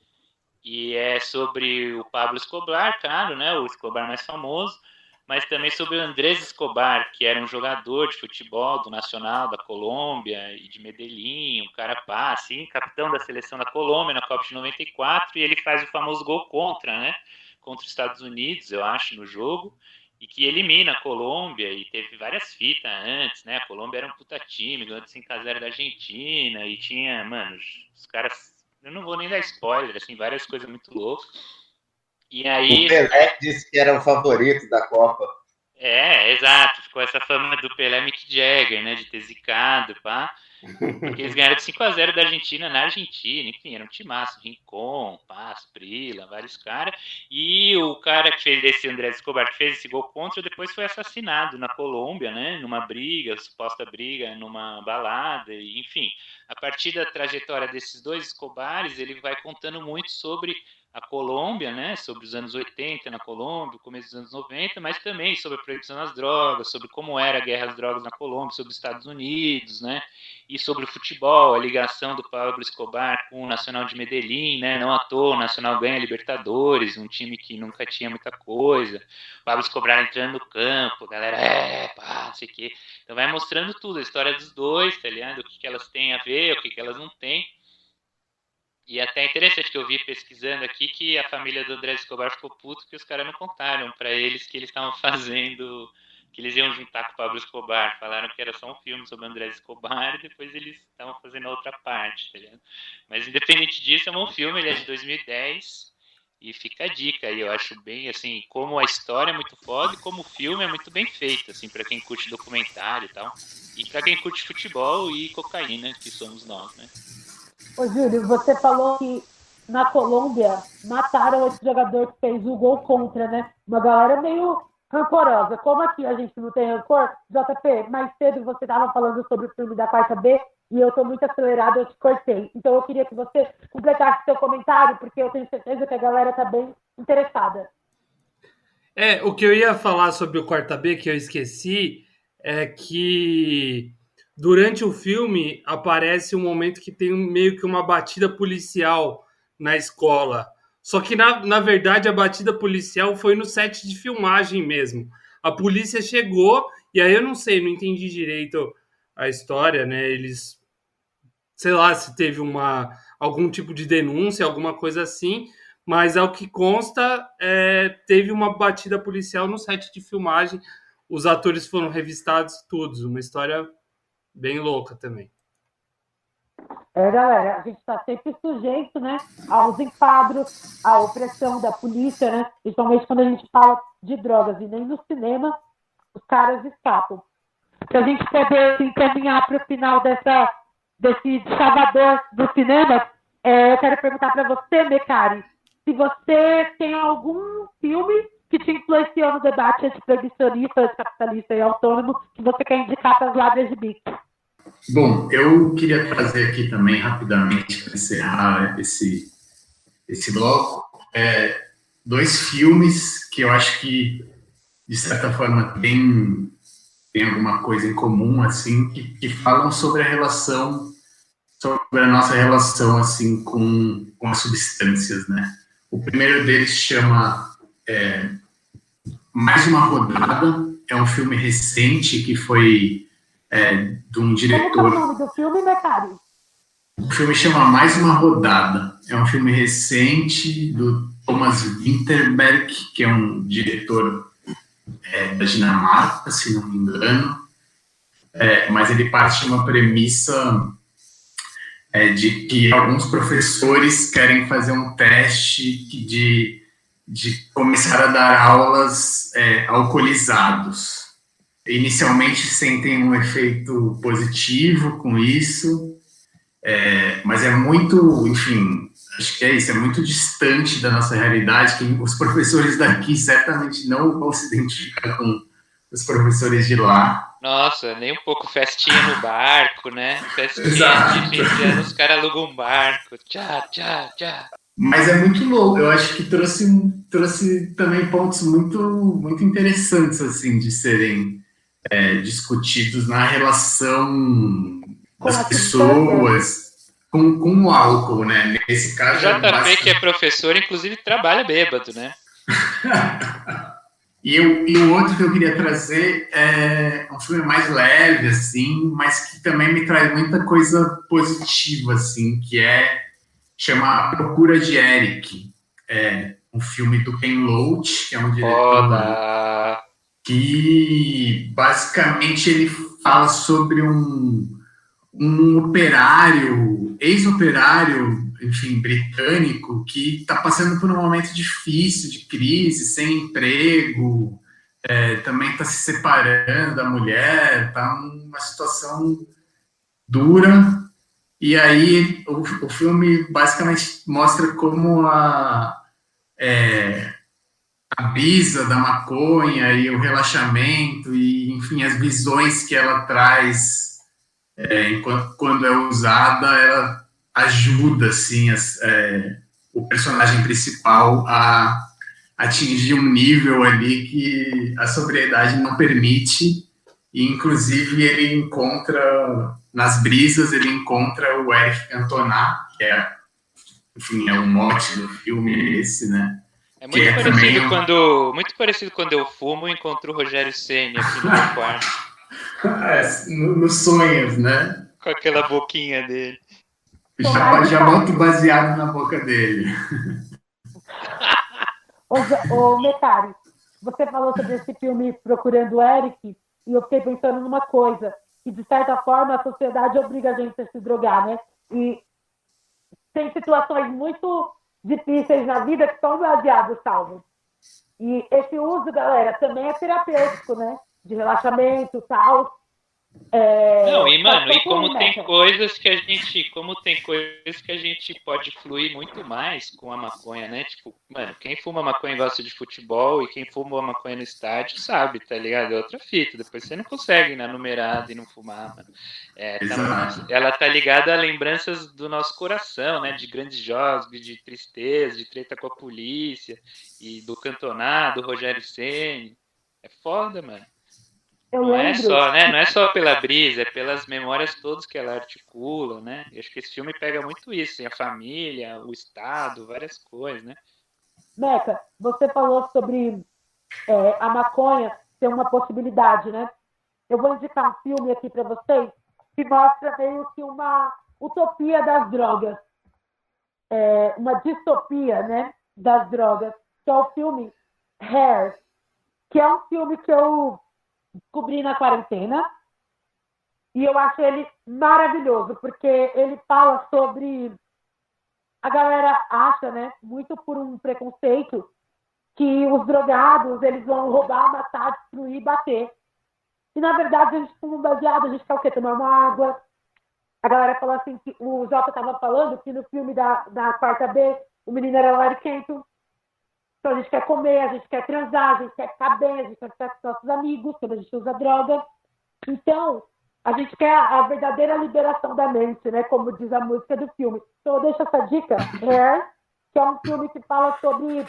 E é sobre o Pablo Escobar, claro, né? O Escobar mais famoso mas também sobre o Andrés Escobar, que era um jogador de futebol do Nacional da Colômbia e de Medellín, um cara pá, assim, capitão da seleção da Colômbia na Copa de 94, e ele faz o famoso gol contra, né? Contra os Estados Unidos, eu acho, no jogo, e que elimina a Colômbia, e teve várias fitas antes, né? A Colômbia era um puta time, ganhou de 5x0 da Argentina, e tinha, mano, os caras. Eu não vou nem dar spoiler, assim, várias coisas muito loucas. E aí. O Pelé disse que era o favorito da Copa. É, exato. Ficou essa fama do Pelé Mick Jagger, né? De ter zicado, pá. Porque eles ganharam de 5x0 da Argentina na Argentina. Enfim, era um timaço. Rincon, Paz, Prila, vários caras. E o cara que fez esse André Escobar, que fez esse gol contra, depois foi assassinado na Colômbia, né? Numa briga, suposta briga, numa balada. Enfim, a partir da trajetória desses dois Escobares, ele vai contando muito sobre a Colômbia, né, sobre os anos 80 na Colômbia, começo dos anos 90, mas também sobre a proibição das drogas, sobre como era a guerra às drogas na Colômbia, sobre os Estados Unidos, né, e sobre o futebol, a ligação do Pablo Escobar com o Nacional de Medellín, né, não à toa, o Nacional ganha Libertadores, um time que nunca tinha muita coisa, Pablo Escobar entrando no campo, galera, é, pá, não sei o quê, então vai mostrando tudo, a história dos dois, tá ligado, o que, que elas têm a ver, o que, que elas não têm, e até é interessante que eu vi pesquisando aqui que a família do André Escobar ficou puto que os caras não contaram para eles que eles estavam fazendo, que eles iam juntar com o Pablo Escobar. Falaram que era só um filme sobre o André Escobar e depois eles estavam fazendo a outra parte, tá? Mas independente disso, é um filme, ele é de 2010 e fica a dica aí. Eu acho bem, assim, como a história é muito foda e como o filme é muito bem feito, assim, para quem curte documentário e tal. E para quem curte futebol e cocaína, que somos nós, né? Ô, Júlio, você falou que na Colômbia mataram esse jogador que fez o gol contra, né? Uma galera meio rancorosa. Como aqui a gente não tem rancor, JP, mais cedo você estava falando sobre o filme da quarta B e eu estou muito acelerado, eu te cortei. Então eu queria que você completasse seu comentário, porque eu tenho certeza que a galera está bem interessada. É, o que eu ia falar sobre o quarta B, que eu esqueci, é que durante o filme aparece um momento que tem meio que uma batida policial na escola. Só que, na, na verdade, a batida policial foi no set de filmagem mesmo. A polícia chegou, e aí eu não sei, não entendi direito a história, né? Eles. Sei lá se teve uma algum tipo de denúncia, alguma coisa assim, mas ao que consta, é, teve uma batida policial no set de filmagem. Os atores foram revistados todos, uma história bem louca também. É, galera, a gente está sempre sujeito, né, aos enquadros, à opressão da polícia, né, principalmente quando a gente fala de drogas, e nem no cinema os caras escapam. Se a gente poder assim, caminhar para o final dessa, desse salvador do cinema, é, eu quero perguntar para você, Mecari, se você tem algum filme que te influenciou no debate antiproibicionista, anticapitalista e autônomo que você quer indicar para as lábias de bico? Bom, eu queria trazer aqui também rapidamente para encerrar esse esse bloco é, dois filmes que eu acho que de certa forma tem tem alguma coisa em comum assim que, que falam sobre a relação sobre a nossa relação assim com, com as substâncias, né? O primeiro deles chama é, mais uma rodada é um filme recente que foi é, de um diretor. Como é o nome do filme, Becari? O filme chama Mais Uma Rodada. É um filme recente do Thomas Winterberg, que é um diretor é, da Dinamarca, se não me engano. É, mas ele parte de uma premissa é, de que alguns professores querem fazer um teste de, de começar a dar aulas é, alcoolizados inicialmente sentem um efeito positivo com isso, é, mas é muito, enfim, acho que é isso, é muito distante da nossa realidade, que os professores daqui certamente não vão se identificar com os professores de lá. Nossa, nem um pouco festinha no barco, né? Festinha Exato. de fim de ano, os caras alugam um barco. Tchá, tchá, tchá. Mas é muito louco. Eu acho que trouxe, trouxe também pontos muito, muito interessantes assim de serem é, discutidos na relação Com das pessoas com, com o álcool, né? Nesse O caso, JP, bastante- que é professor, inclusive trabalha bêbado, né? E, eu, e o outro que eu queria trazer é um filme mais leve, assim, mas que também me traz muita coisa positiva, assim, que é chama A Procura de Eric. É um filme do Ken Loach, que é um diretor Foda. Que basicamente ele fala sobre um, um operário, ex-operário, enfim, britânico, que está passando por um momento difícil, de crise, sem emprego, é, também está se separando da mulher, está numa situação dura. E aí o, o filme basicamente mostra como a, é, a brisa da maconha e o relaxamento e, enfim, as visões que ela traz é, enquanto, quando é usada, ela ajuda, assim, as- é, o personagem principal a atingir um nível ali que a sobriedade não permite e, inclusive, ele encontra, nas brisas, ele encontra o Eric Cantona, que é, enfim, é o mote do filme esse, né? É Que muito é também parecido um- quando muito parecido quando eu fumo e encontro o Rogério Ceni aqui no quarto É, no- nos sonhos, né? com aquela boquinha dele. Já, já bota o baseado na boca dele. Ô, ô Mecari, você falou sobre esse filme Procurando o Eric, e eu fiquei pensando numa coisa, que de certa forma a sociedade obriga a gente a se drogar, né? E tem situações muito difíceis na vida que são baseados salvos. E esse uso, galera, também é terapêutico, né? De relaxamento, tal. É, Não, e mano, e como tem mundo, né? coisas que a gente, como tem coisas que a gente pode fluir muito mais com a maconha, né? Tipo, mano, quem fuma maconha e gosta de futebol e quem fuma maconha no estádio sabe, tá ligado? É outra fita. Depois você não consegue ir na numerada e não fumar, mano. É, tá- ela tá ligada a lembranças do nosso coração, né? De grandes jogos, de tristeza, de treta com a polícia e do cantonado, do Rogério Ceni. É foda, mano. Eu Não é só, né? Não é só pela brisa, é pelas memórias todas que ela articula, né? E acho que esse filme pega muito isso, assim, a família, o Estado, várias coisas, né? Meca, você falou sobre é, a maconha ser uma possibilidade, né? Eu vou indicar um filme aqui para vocês que mostra meio que uma utopia das drogas, É, uma distopia, né, das drogas, que é o filme Hair, que é um filme que eu descobri na quarentena e eu acho ele maravilhoso porque ele fala sobre a galera acha, né, muito por um preconceito, que os drogados eles vão roubar, matar, destruir, bater. E na verdade a gente fuma um baseado, a gente quer o quê? Tomar uma água. A galera falou assim que o Jota estava falando que no filme da, da quarta B o menino era o Larry Kenton. Então a gente quer comer, a gente quer transar, a gente quer ficar bem, a gente quer ficar com nossos amigos quando a gente usa droga. Então, a gente quer a verdadeira liberação da mente, né? Como diz a música do filme. Então eu deixo essa dica, Hair, que é um filme que fala sobre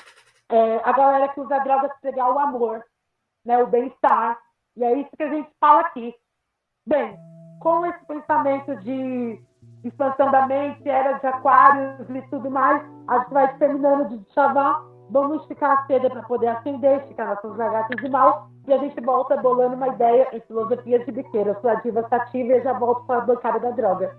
é, a galera que usa drogas pegar o amor, né? O bem-estar. E é isso que a gente fala aqui. Bem, com esse pensamento de expansão da mente, era de aquários e tudo mais, a gente vai terminando de chavar. Vamos esticar a seda para poder acender, esticar nossas lagartas de mal. E a gente volta bolando uma ideia em filosofias de biqueira. Eu sou a diva sativa e já volto para a bancada da droga.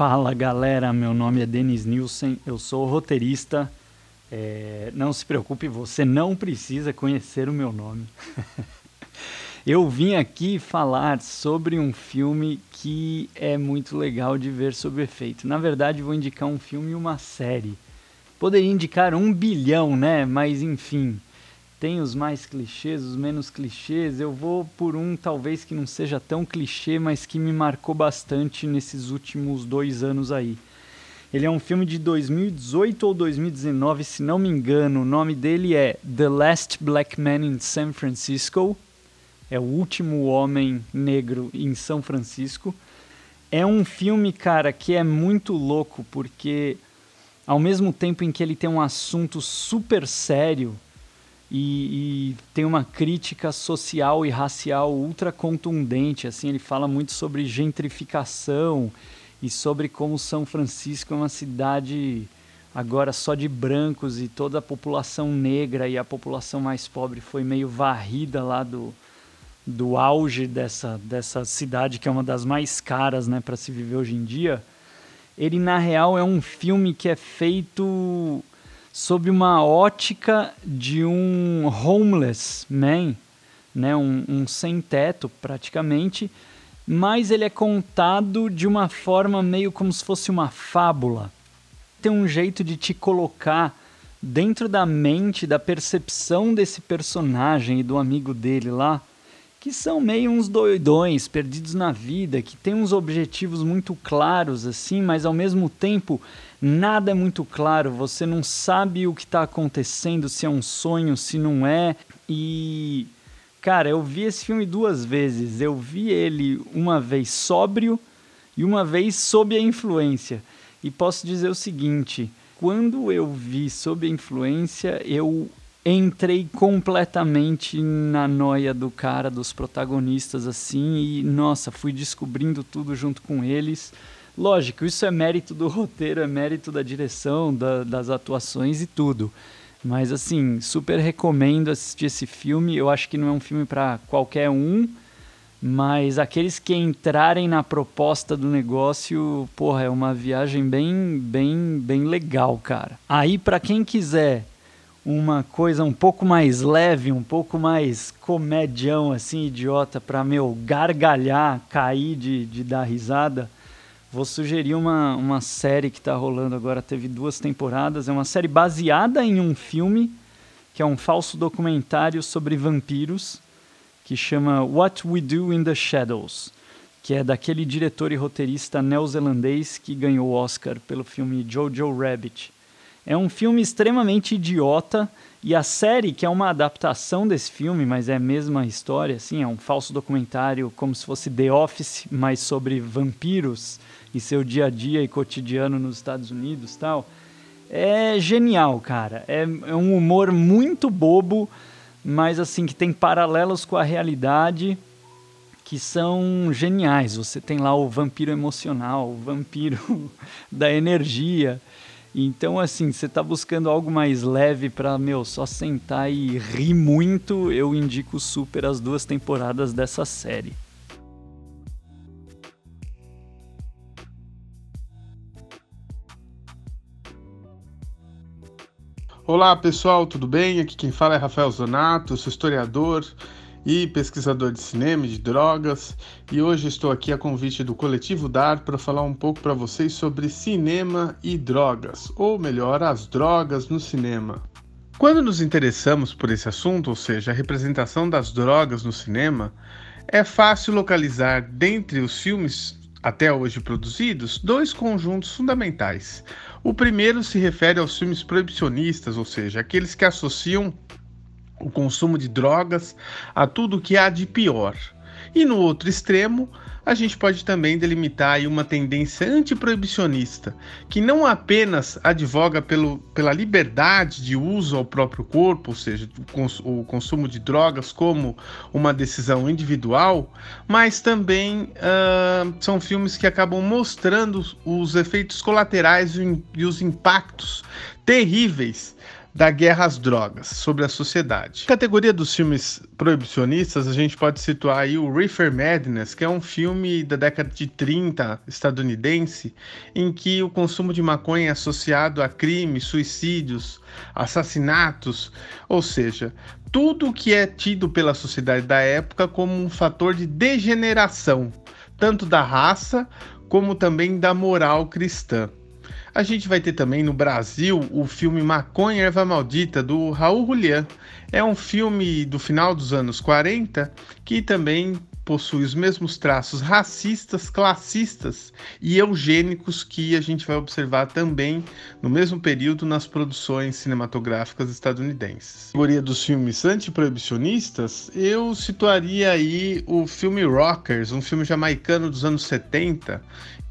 Fala galera, meu nome é Denis Nielsen, eu sou roteirista. É, não se preocupe, você não precisa conhecer o meu nome. eu vim aqui falar sobre um filme que é muito legal de ver sob efeito. Na verdade, vou indicar um filme e uma série. Poderia indicar um bilhão, né? Mas enfim, tem os mais clichês, os menos clichês. Eu vou por um talvez que não seja tão clichê, mas que me marcou bastante nesses últimos dois anos aí. Ele é um filme de 2018 ou 2019, se não me engano. O nome dele é The Last Black Man in San Francisco. É o último homem negro em São Francisco. É um filme, cara, que é muito louco porque ao mesmo tempo em que ele tem um assunto super sério e, e, tem uma crítica social e racial ultra contundente, assim, ele fala muito sobre gentrificação e sobre como São Francisco é uma cidade agora só de brancos e toda a população negra e a população mais pobre foi meio varrida lá do, do auge dessa, dessa cidade que é uma das mais caras né, para se viver hoje em dia. Ele, na real, é um filme que é feito sob uma ótica de um homeless man, né, um, um sem-teto praticamente, mas ele é contado de uma forma meio como se fosse uma fábula. Tem um jeito de te colocar dentro da mente, da percepção desse personagem e do amigo dele lá, que são meio uns doidões, perdidos na vida, que têm uns objetivos muito claros assim, mas ao mesmo tempo nada é muito claro, você não sabe o que está acontecendo, se é um sonho, se não é. E cara, eu vi esse filme duas vezes. Eu vi ele uma vez sóbrio e uma vez sob a influência. E posso dizer o seguinte: quando eu vi sob a influência, eu entrei completamente na noia do cara, dos protagonistas, assim, e nossa, fui descobrindo tudo junto com eles. Lógico, isso é mérito do roteiro, é mérito da direção, da, das atuações e tudo. Mas assim, super recomendo assistir esse filme. Eu acho que não é um filme para qualquer um, mas aqueles que entrarem na proposta do negócio, porra, é uma viagem bem, bem, bem legal, cara. Aí para quem quiser uma coisa um pouco mais leve, um pouco mais comedião assim, idiota, para meu gargalhar, cair de, de dar risada Vou sugerir uma, uma série que está rolando agora, teve duas temporadas. É uma série baseada em um filme, que é um falso documentário sobre vampiros, que chama What We Do in the Shadows, que é daquele diretor e roteirista neozelandês que ganhou o Oscar pelo filme Jojo Rabbit. É um filme extremamente idiota e a série, que é uma adaptação desse filme, mas é a mesma história, assim, é um falso documentário como se fosse The Office, mas sobre vampiros e seu dia a dia e cotidiano nos Estados Unidos tal. É genial, cara. É, é um humor muito bobo, mas assim, que tem paralelos com a realidade que são geniais. Você tem lá o vampiro emocional, o vampiro da energia. Então, assim, você está buscando algo mais leve para, meu, só sentar e rir muito, eu indico super as duas temporadas dessa série. Olá pessoal, tudo bem? Aqui quem fala é Rafael Zonato, sou historiador e pesquisador de cinema e de drogas, e hoje estou aqui a convite do Coletivo Dar para falar um pouco para vocês sobre cinema e drogas, ou melhor, as drogas no cinema. Quando nos interessamos por esse assunto, ou seja, a representação das drogas no cinema, é fácil localizar dentre os filmes até hoje produzidos dois conjuntos fundamentais. O primeiro se refere aos filmes proibicionistas, ou seja, aqueles que associam o consumo de drogas a tudo que há de pior. E no outro extremo, a gente pode também delimitar uma tendência antiproibicionista, que não apenas advoga pelo, pela liberdade de uso ao próprio corpo, ou seja, o consumo de drogas como uma decisão individual, mas também uh, são filmes que acabam mostrando os efeitos colaterais e os impactos terríveis da guerra às drogas sobre a sociedade. Categoria dos filmes proibicionistas, a gente pode situar aí o Reefer Madness, que é um filme da década de 30 estadunidense, em que o consumo de maconha é associado a crimes, suicídios, assassinatos, ou seja, tudo que é tido pela sociedade da época como um fator de degeneração, tanto da raça como também da moral cristã. A gente vai ter também no Brasil o filme Maconha Erva Maldita, do Raul Julián. É um filme do final dos anos 40 que também possui os mesmos traços racistas, classistas e eugênicos que a gente vai observar também no mesmo período nas produções cinematográficas estadunidenses. Na categoria dos filmes antiproibicionistas, eu situaria aí o filme Rockers, um filme jamaicano dos anos 70,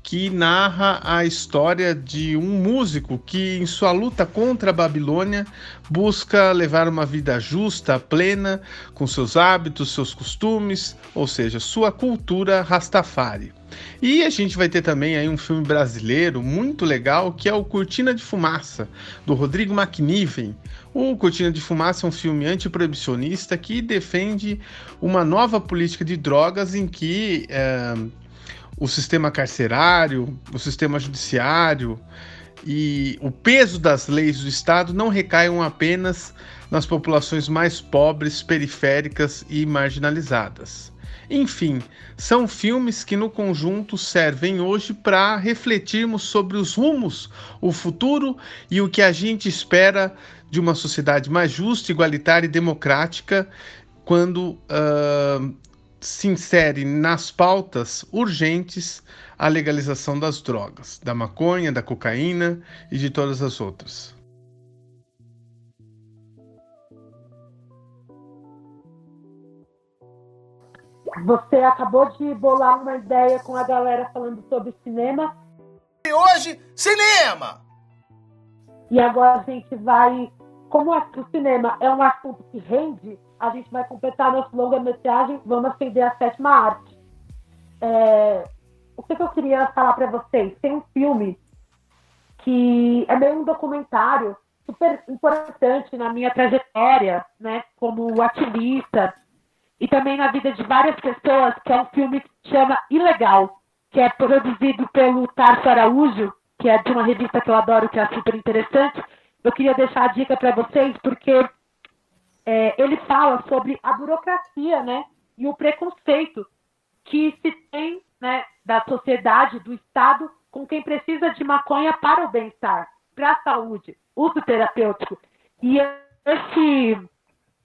que narra a história de um músico que, em sua luta contra a Babilônia, busca levar uma vida justa, plena, com seus hábitos, seus costumes, ou seja, sua cultura Rastafari. E a gente vai ter também aí um filme brasileiro muito legal que é o Cortina de Fumaça, do Rodrigo McNiven. O Cortina de Fumaça é um filme antiproibicionista que defende uma nova política de drogas em que é, o sistema carcerário, o sistema judiciário e o peso das leis do Estado não recaiam apenas nas populações mais pobres, periféricas e marginalizadas. Enfim, são filmes que no conjunto servem hoje para refletirmos sobre os rumos, o futuro e o que a gente espera de uma sociedade mais justa, igualitária e democrática quando uh, se insere nas pautas urgentes a legalização das drogas, da maconha, da cocaína e de todas as outras. Você acabou de bolar uma ideia com a galera falando sobre cinema. E hoje, cinema! E agora a gente vai. Como o cinema é um assunto que rende, a gente vai completar nosso longa-metragem, vamos acender a sétima arte. É, o que, que, eu queria falar para vocês? Tem um filme que é meio um documentário super importante na minha trajetória, né, como ativista e também na vida de várias pessoas, que é um filme que se chama Ilegal, que é produzido pelo Tarso Araújo, que é de uma revista que eu adoro, que é super interessante. Eu queria deixar a dica para vocês, porque é, ele fala sobre a burocracia né, e o preconceito que se tem né, da sociedade, do Estado, com quem precisa de maconha para o bem-estar, para a saúde, uso terapêutico. E esse,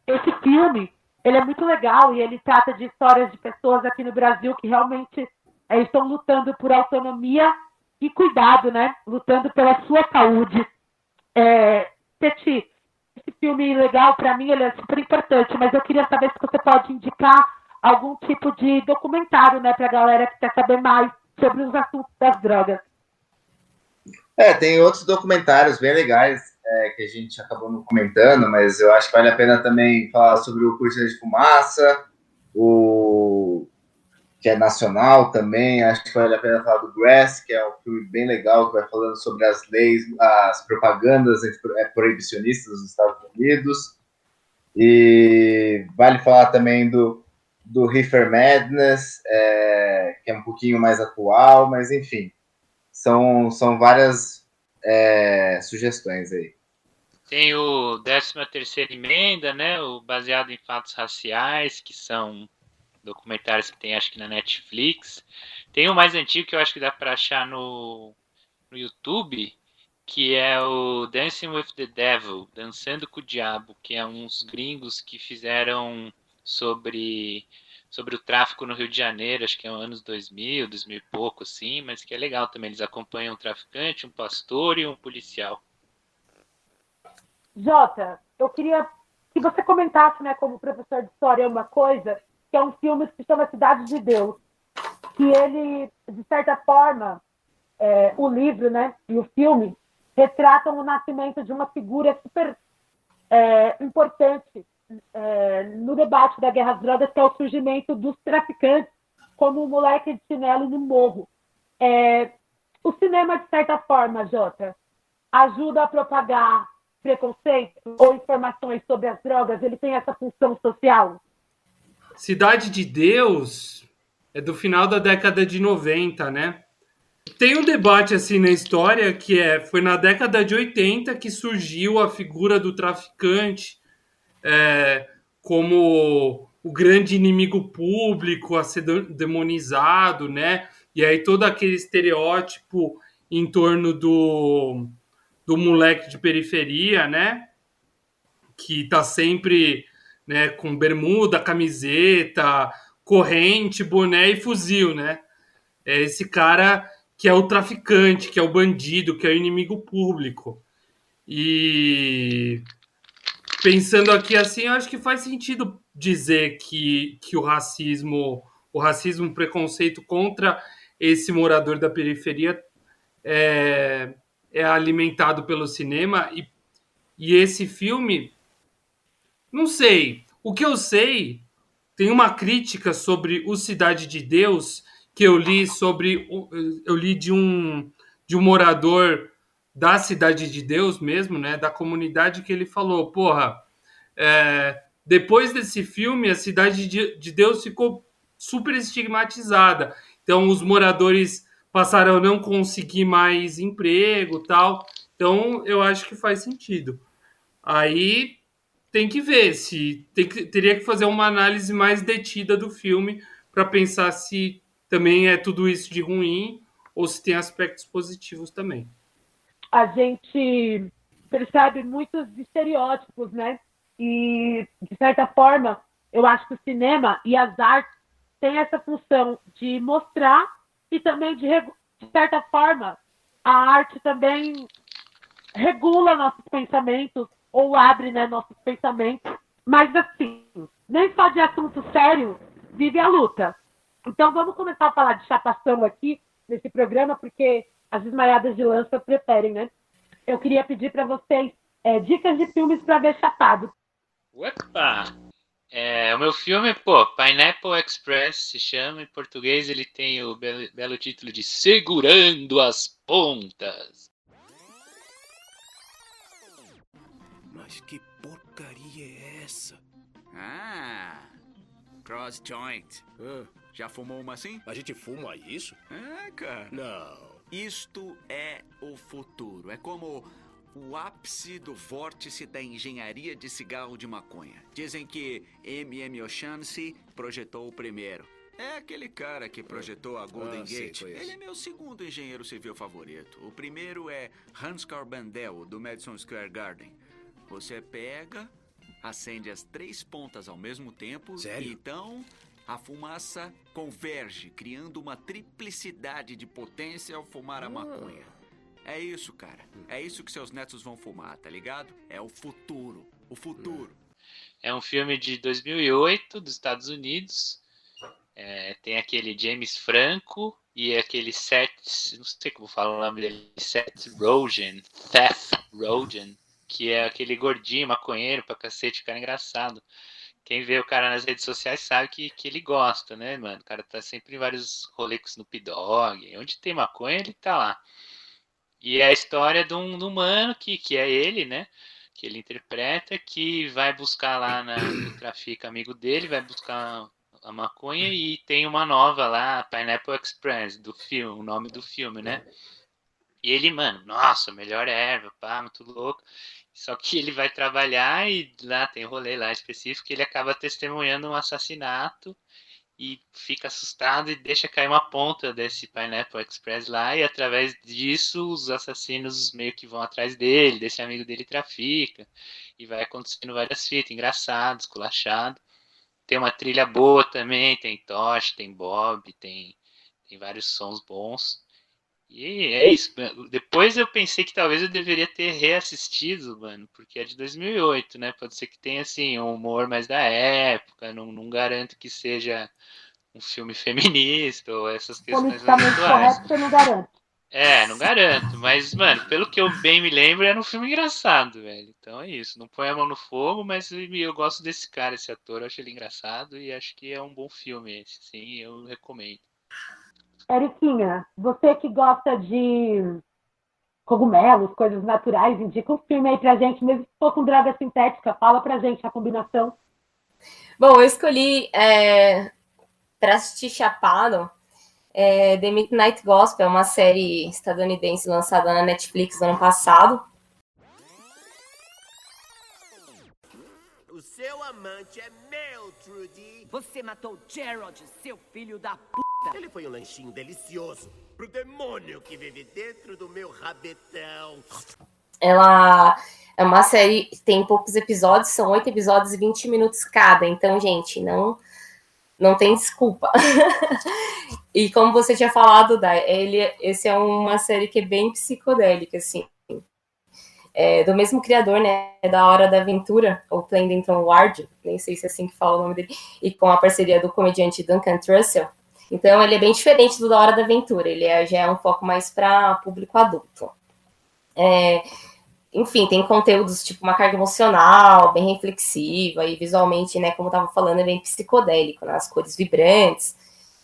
esse filme, ele é muito legal e ele trata de histórias de pessoas aqui no Brasil que realmente é, estão lutando por autonomia e cuidado, né? Lutando pela sua saúde. É, esse filme legal, para mim, ele é super importante, mas eu queria saber se você pode indicar algum tipo de documentário, né, para a galera que quer saber mais sobre os assuntos das drogas. É, tem outros documentários bem legais é, que a gente acabou não comentando, mas eu acho que vale a pena também falar sobre o Cortina de Fumaça, o que é nacional também. Acho que vale a pena falar do Grass, que é um filme bem legal, que vai falando sobre as leis, as propagandas é, proibicionistas dos Estados Unidos. E vale falar também do, do Reefer Madness, é, que é um pouquinho mais atual, mas enfim, são, são várias é, sugestões aí. Tem o 13 terceira emenda, né, o baseado em fatos raciais, que são documentários que tem acho que na Netflix. Tem o mais antigo que eu acho que dá para achar no, no YouTube, que é o Dancing with the Devil, Dançando com o Diabo, que é uns gringos que fizeram sobre sobre o tráfico no Rio de Janeiro, acho que é anos 2000, 2000 e pouco assim, mas que é legal também, eles acompanham um traficante, um pastor e um policial. Jota, eu queria que você comentasse, né, como professor de história, uma coisa que é um filme que se chama Cidade de Deus, que ele, de certa forma, é, o livro né, e o filme retratam o nascimento de uma figura super é, importante é, no debate da guerra às drogas, que é o surgimento dos traficantes como um moleque de chinelo no morro. É, o cinema, de certa forma, Jota, ajuda a propagar preconceito ou informações sobre as drogas? Ele tem essa função social? Cidade de Deus é do final da década de 90, né? Tem um debate assim na história que é foi na década de 80 que surgiu a figura do traficante é, como o grande inimigo público a ser demonizado, né? E aí todo aquele estereótipo em torno do, do moleque de periferia, né? Que tá sempre né, com bermuda, camiseta, corrente, boné e fuzil, né? É esse cara que é o traficante, que é o bandido, que é o inimigo público. E pensando aqui assim, eu acho que faz sentido dizer que, que o racismo, o racismo, o preconceito contra esse morador da periferia é, é alimentado pelo cinema e, e esse filme, não sei. O que eu sei, tem uma crítica sobre o Cidade de Deus que eu li sobre eu li de um de um morador da Cidade de Deus mesmo, né, da comunidade que ele falou, porra, é, depois desse filme a Cidade de, de Deus ficou super estigmatizada. Então os moradores passaram a não conseguir mais emprego, tal. Então eu acho que faz sentido. Aí tem que ver se tem que, teria que fazer uma análise mais detida do filme para pensar se também é tudo isso de ruim ou se tem aspectos positivos também. A gente percebe muitos estereótipos, né? E, de certa forma, eu acho que o cinema e as artes têm essa função de mostrar e também, de, de certa forma, a arte também regula nossos pensamentos ou abre né, nossos pensamentos. Mas, assim, nem só de assunto sério vive a luta. Então vamos começar a falar de chapação aqui nesse programa, porque as desmaiadas de lança preferem, né? Eu queria pedir para vocês é, dicas de filmes para ver chapado. Opa! É, o meu filme, pô, Pineapple Express se chama, em português ele tem o belo, belo título de Segurando as Pontas. Mas que porcaria é essa? Ah, cross joint. Ah, Já fumou uma assim? a gente fuma isso? É, cara. Não. Isto é o futuro. É como o ápice do vórtice da engenharia de cigarro de maconha. Dizem que M.M. O'Shaughnessy projetou o primeiro. É aquele cara que projetou a Golden Ah, Gate. conheço. Ele é meu segundo engenheiro civil favorito. O primeiro é Hans Carbandel, do Madison Square Garden. Você pega, acende as três pontas ao mesmo tempo Sério? e então a fumaça converge, criando uma triplicidade de potência ao fumar a Ah. maconha. É isso, cara. É isso que seus netos vão fumar, tá ligado? É o futuro. O futuro. É um filme de 2008 dos Estados Unidos. É, tem aquele James Franco e aquele Seth, não sei como fala o nome dele, Seth Rogen, Seth Rogen, que é aquele gordinho maconheiro pra cacete, cara engraçado. Quem vê o cara nas redes sociais sabe que, que ele gosta, né, mano? O cara tá sempre em vários rolês com Snoop Dogg. Onde tem maconha, ele tá lá. E é a história de um, de um mano que, que é ele, né? Que ele interpreta, que vai buscar lá na, trafica amigo dele, vai buscar a maconha e tem uma nova lá, Pineapple Express, do filme, o nome do filme, né? E ele, mano, nossa, melhor erva, pá, muito louco. Só que ele vai trabalhar e lá tem rolê lá específico ele acaba testemunhando um assassinato e fica assustado e deixa cair uma ponta desse Pineapple Express lá, e através disso os assassinos meio que vão atrás dele, desse amigo dele trafica, e vai acontecendo várias fitas, engraçado, esculachado. Tem uma trilha boa também, tem Tosh, tem Bob, tem, tem vários sons bons. E é isso. mano. Depois eu pensei que talvez eu deveria ter reassistido, mano, porque é de 2008, né? Pode ser que tenha, assim, um humor mais da época, não, não garanto que seja um filme feminista ou essas questões Politicamente correto, você não garante. É, não garanto, mas, mano, pelo que eu bem me lembro, era um filme engraçado, velho. Então é isso, não põe a mão no fogo, mas eu gosto desse cara, esse ator, eu acho ele engraçado e acho que é um bom filme esse, sim, eu recomendo. Eriquinha, você que gosta de cogumelos, coisas naturais, indica um filme aí pra gente, mesmo se for com droga sintética, fala pra gente a combinação. Bom, eu escolhi é, para assistir Chapado é, The Midnight Gospel, uma série estadunidense lançada na Netflix no ano passado. O seu amante é meu, Trudy. Você matou Gerald, seu filho da p. Ele foi um lanchinho delicioso pro demônio que vive dentro do meu rabetão. Ela é uma série, tem poucos episódios, são oito episódios e 20 minutos cada. Então, gente, não não tem desculpa. e como você tinha falado, Dai, ele, esse é uma série que é bem psicodélica, assim. É, do mesmo criador, né, da Hora da Aventura, o Plendenton Ward, nem sei se é assim que fala o nome dele, e com a parceria do comediante Duncan Trussell. Então ele é bem diferente do da Hora da Aventura, ele é, já é um foco mais para público adulto. É, enfim, tem conteúdos tipo uma carga emocional, bem reflexiva e visualmente, né, como eu tava falando, é bem psicodélico, né, as cores vibrantes,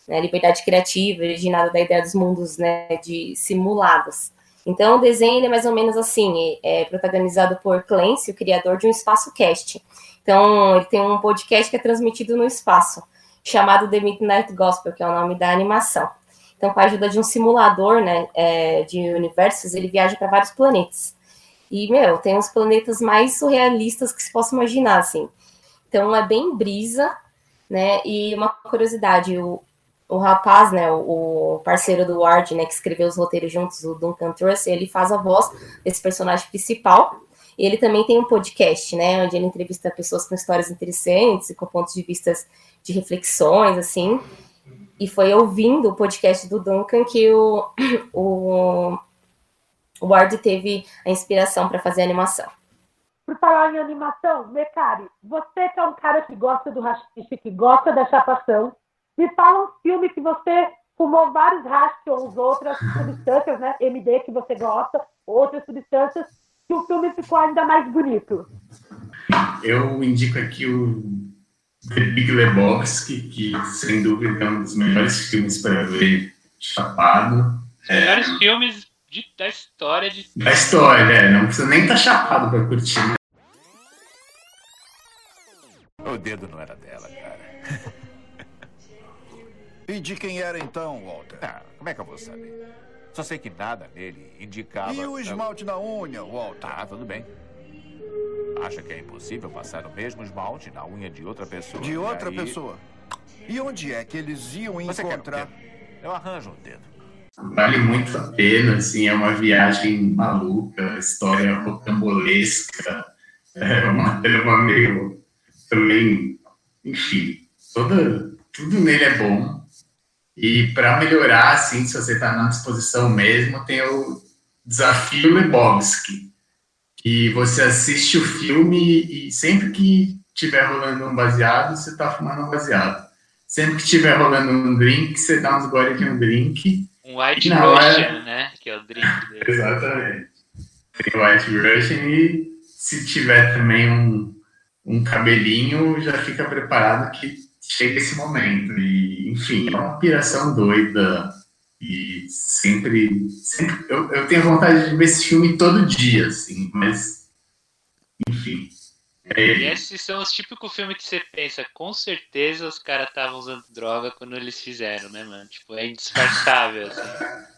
né, liberdade criativa, originada da ideia dos mundos, né, de simulados. Então, o desenho é mais ou menos assim, é protagonizado por Clancy, o criador de um espaço cast. Então, ele tem um podcast que é transmitido no espaço, chamado The Midnight Gospel, que é o nome da animação. Então, com a ajuda de um simulador, né, é, de universos, ele viaja para vários planetas. E, meu, tem os planetas mais surrealistas que se possa imaginar, assim. Então, é bem brisa, né, e uma curiosidade, o, o rapaz, né, o, parceiro do Ward, né, que escreveu os roteiros juntos, o Duncan Truss, ele faz a voz desse personagem principal. Ele também tem um podcast, né, onde ele entrevista pessoas com histórias interessantes e com pontos de vista de reflexões, assim. E foi ouvindo o podcast do Duncan que o, o, o Ward teve a inspiração para fazer a animação. Por falar em animação, Mecari, você que é um cara que gosta do rachixe, que gosta da chapação, me fala um filme que você fumou vários rastros, outras substâncias, né? MD que você gosta, outras substâncias, que o filme ficou ainda mais bonito. Eu indico aqui o The Big Lebowski, que sem dúvida é um dos melhores filmes para ver chapado. Os melhores é... filmes de, da história de. Da história, né? Não precisa nem estar tá chapado para curtir. O dedo não era dela, cara. E de quem era então, Walter? Ah, como é que eu vou saber? Só sei que nada nele indicava. E o esmalte na unha, Walter? Ah, tudo bem. Acha que é impossível passar o mesmo esmalte na unha de outra pessoa? De outra aí... pessoa? E onde é que eles iam Você encontrar? Um eu arranjo um dedo. Vale muito a pena, assim, é uma viagem maluca, história rocambolesca, é uma trama meio também, enfim, toda, tudo nele é bom. E para melhorar, assim, se você está na disposição mesmo, tem o desafio Lebowski, que você assiste o filme e sempre que tiver rolando um baseado, você está fumando um baseado. Sempre que tiver rolando um drink, você dá uns goles de um drink. Um White Russian, hora... né? Que é o drink dele. Exatamente. Tem White Russian e se tiver também um, um cabelinho, já fica preparado que chega esse momento. E, enfim, é uma piração doida. E sempre. sempre eu, eu tenho vontade de ver esse filme todo dia, assim, mas. Enfim. É... E esses são os típicos filmes que você pensa, com certeza os caras estavam usando droga quando eles fizeram, né, mano? Tipo, é indisfarçável, assim.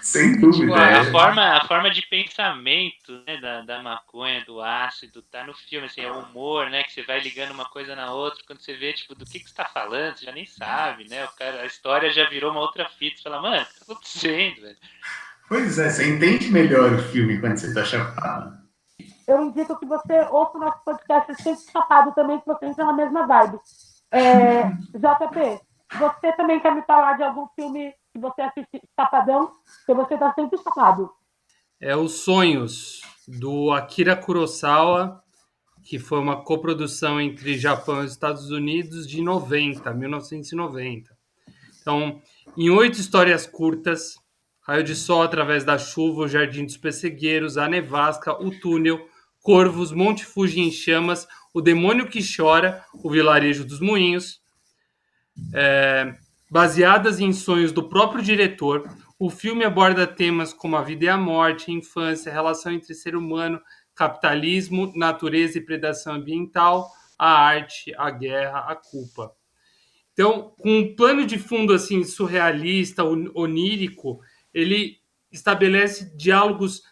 Sem dúvida. Tipo, a, é. forma, a forma de pensamento né, da, da maconha, do ácido, tá no filme, assim, é o humor, né? Que você vai ligando uma coisa na outra, quando você vê, tipo, do que, que você tá falando, você já nem sabe, né? O cara, a história já virou uma outra fita, você fala, mano, o que tá acontecendo, velho? Pois é, você entende melhor o filme quando você tá chapado. Eu indico que você ouça o nosso podcast sempre chapado também, que você entra na mesma vibe. É, JP, você também quer me falar de algum filme você assiste Chapadão, que você está sempre chapado. É Os Sonhos, do Akira Kurosawa, que foi uma coprodução entre Japão e Estados Unidos de 90, 1990. Então, em oito histórias curtas, Raio de Sol através da chuva, o Jardim dos Pessegueiros, a Nevasca, o Túnel, Corvos, Monte Fuji em Chamas, o Demônio que Chora, o Vilarejo dos Moinhos, é, Baseadas em sonhos do próprio diretor, o filme aborda temas como a vida e a morte, a infância, a relação entre ser humano, capitalismo, natureza e predação ambiental, a arte, a guerra, a culpa. Então, com um plano de fundo assim surrealista, onírico, ele estabelece diálogos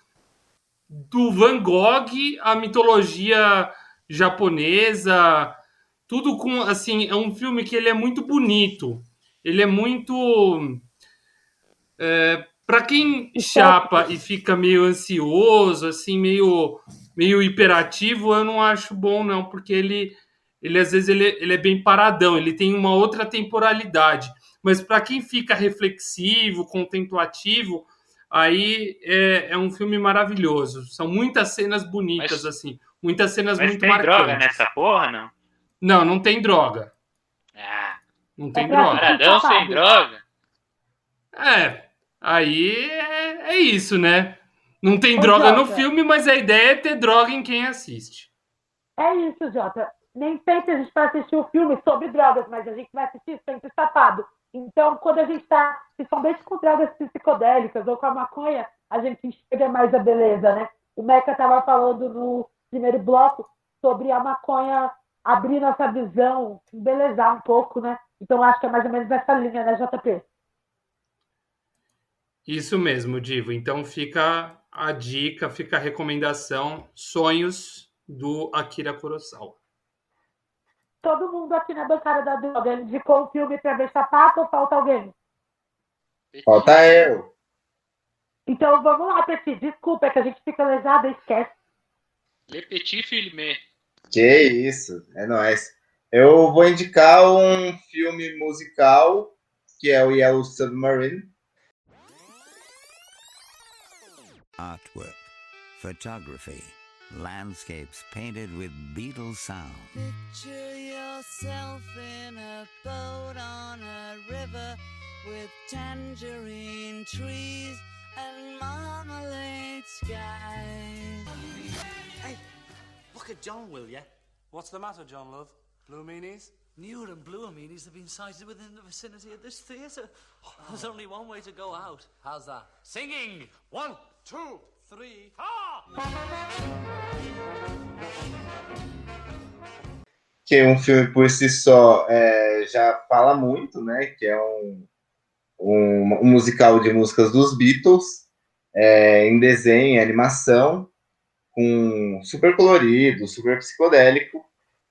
do Van Gogh à mitologia japonesa, tudo com assim, é um filme que ele é muito bonito ele é muito. É, para quem chapa e fica meio ansioso, assim, meio, meio hiperativo, eu não acho bom, não, porque ele, ele às vezes ele, ele é bem paradão, ele tem uma outra temporalidade. Mas para quem fica reflexivo, contemplativo, aí é, é, um filme maravilhoso. São muitas cenas bonitas, Mas- assim. Muitas cenas Mas muito tem marcantes. droga nessa porra, não? Não, não tem droga. Ah, Não tem pra droga. paradão sem droga. É, aí é, é isso, né? Não tem Ô, droga no filme, mas a ideia é ter droga em quem assiste. É isso, Jota. Nem sempre a gente vai assistir um filme sobre drogas, mas a gente vai assistir sempre tapado. Então, quando a gente está, principalmente com drogas psicodélicas ou com a maconha, a gente enxerga mais a beleza, né? O Meca estava falando no primeiro bloco sobre a maconha abrir nossa visão, embelezar um pouco, né? Então, acho que é mais ou menos nessa linha, né, JP? Isso mesmo, Divo. Então fica a dica, fica a recomendação: Sonhos do Akira Kurosawa. Todo mundo aqui na bancada da droga indicou um filme para ver sapato ou falta alguém? Falta eu. Então, vamos lá, Petit. Desculpa, é que a gente fica lesado e esquece. Le Petit Filmé. Que isso, é nóis. Eu vou indicar um filme musical, que é o Yellow Submarine. Artwork, photography, landscapes painted with Beatles sound. Picture yourself in a boat on a river with tangerine trees and marmalade skies. Hey, look at John, will ya? What's the matter, John, love? Blue meanies? Newer and bluer meanies have been sighted within the vicinity of this theatre. There's only one way to go out. How's that? Singing! One, two, three, four! que um filme por si só é, já fala muito, né? Que é um, um, um musical de músicas dos Beatles, é, em desenho, em animação, com super colorido, super psicodélico.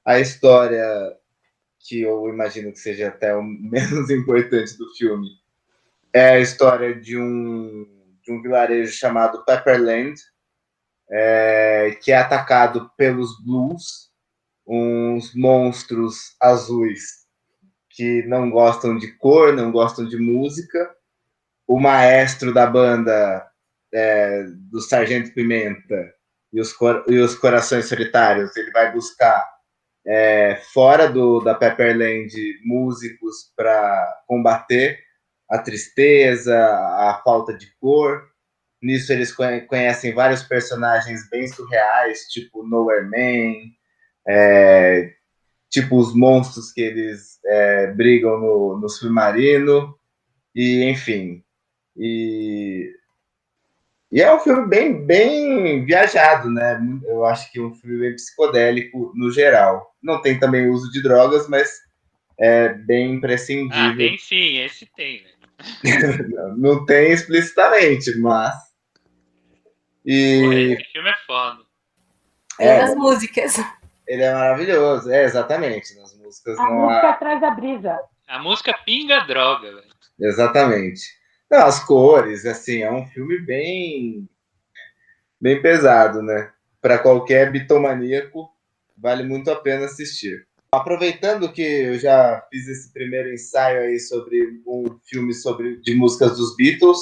A história, que eu imagino que seja até o menos importante do filme, é a história de um, de um vilarejo chamado Pepperland, é, que é atacado pelos Blues, uns monstros azuis que não gostam de cor, não gostam de música. O maestro da banda é, do Sargento Pimenta e os, e os Corações Solitários, ele vai buscar é, fora do, da Pepperland músicos para combater a tristeza, a falta de cor. Nisso eles conhe- conhecem vários personagens bem surreais, tipo Nowhere Man, é, tipo os monstros que eles é, brigam no, no submarino, e enfim. E, e é um filme bem, bem viajado, né? Eu acho que é um filme bem psicodélico no geral. Não tem também uso de drogas, mas é bem Ah, imprescindível. tem sim, esse tem, né? Não tem explicitamente, mas. E. Esse filme é foda. É, das músicas. ele é maravilhoso, é exatamente. Nas músicas A não música há. atrás da brisa. A música pinga droga, velho. Exatamente. Não, as cores, assim, é um filme bem. bem pesado, né? Para qualquer bitomaníaco, vale muito a pena assistir. Aproveitando que eu já fiz esse primeiro ensaio aí sobre um filme sobre, de músicas dos Beatles,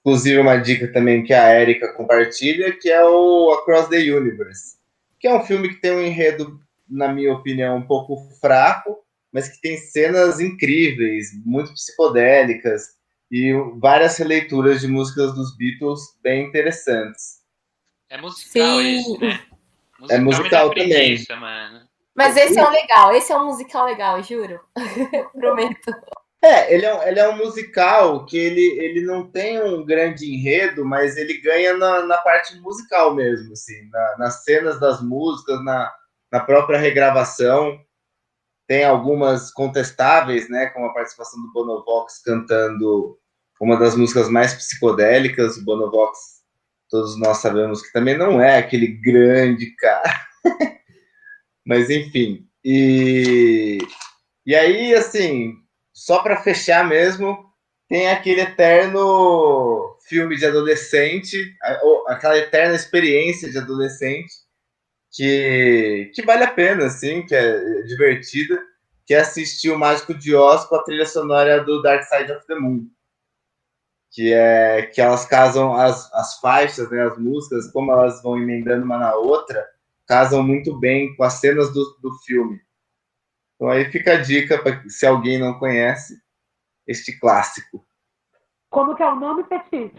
inclusive uma dica também que a Erika compartilha, que é o Across the Universe, que é um filme que tem um enredo, na minha opinião, um pouco fraco, mas que tem cenas incríveis, muito psicodélicas e várias releituras de músicas dos Beatles bem interessantes. É musical Sim. esse, né? É musical me dá também. preguiça, mano. Mas esse é um legal, esse é um musical legal, juro. Prometo. É, ele é, um- ele é um musical que ele, ele não tem um grande enredo, mas ele ganha na, na parte musical mesmo, assim, na- nas cenas das músicas, na, na própria regravação. Tem algumas contestáveis, né, como a participação do Bonovox cantando uma das músicas mais psicodélicas. O Bonovox, todos nós sabemos que também não é aquele grande cara. Mas enfim, e, e aí, assim, só para fechar mesmo, tem aquele eterno filme de adolescente, aquela eterna experiência de adolescente, que, que vale a pena, assim, que é divertida, que é assistir o Mágico de Oz com a trilha sonora do Dark Side of the Moon. Que é que elas casam as, as faixas, né, as músicas, como elas vão emendando uma na outra, casam muito bem com as cenas do, do filme. Então aí fica a dica para se alguém não conhece este clássico. Como que é o nome, Petit?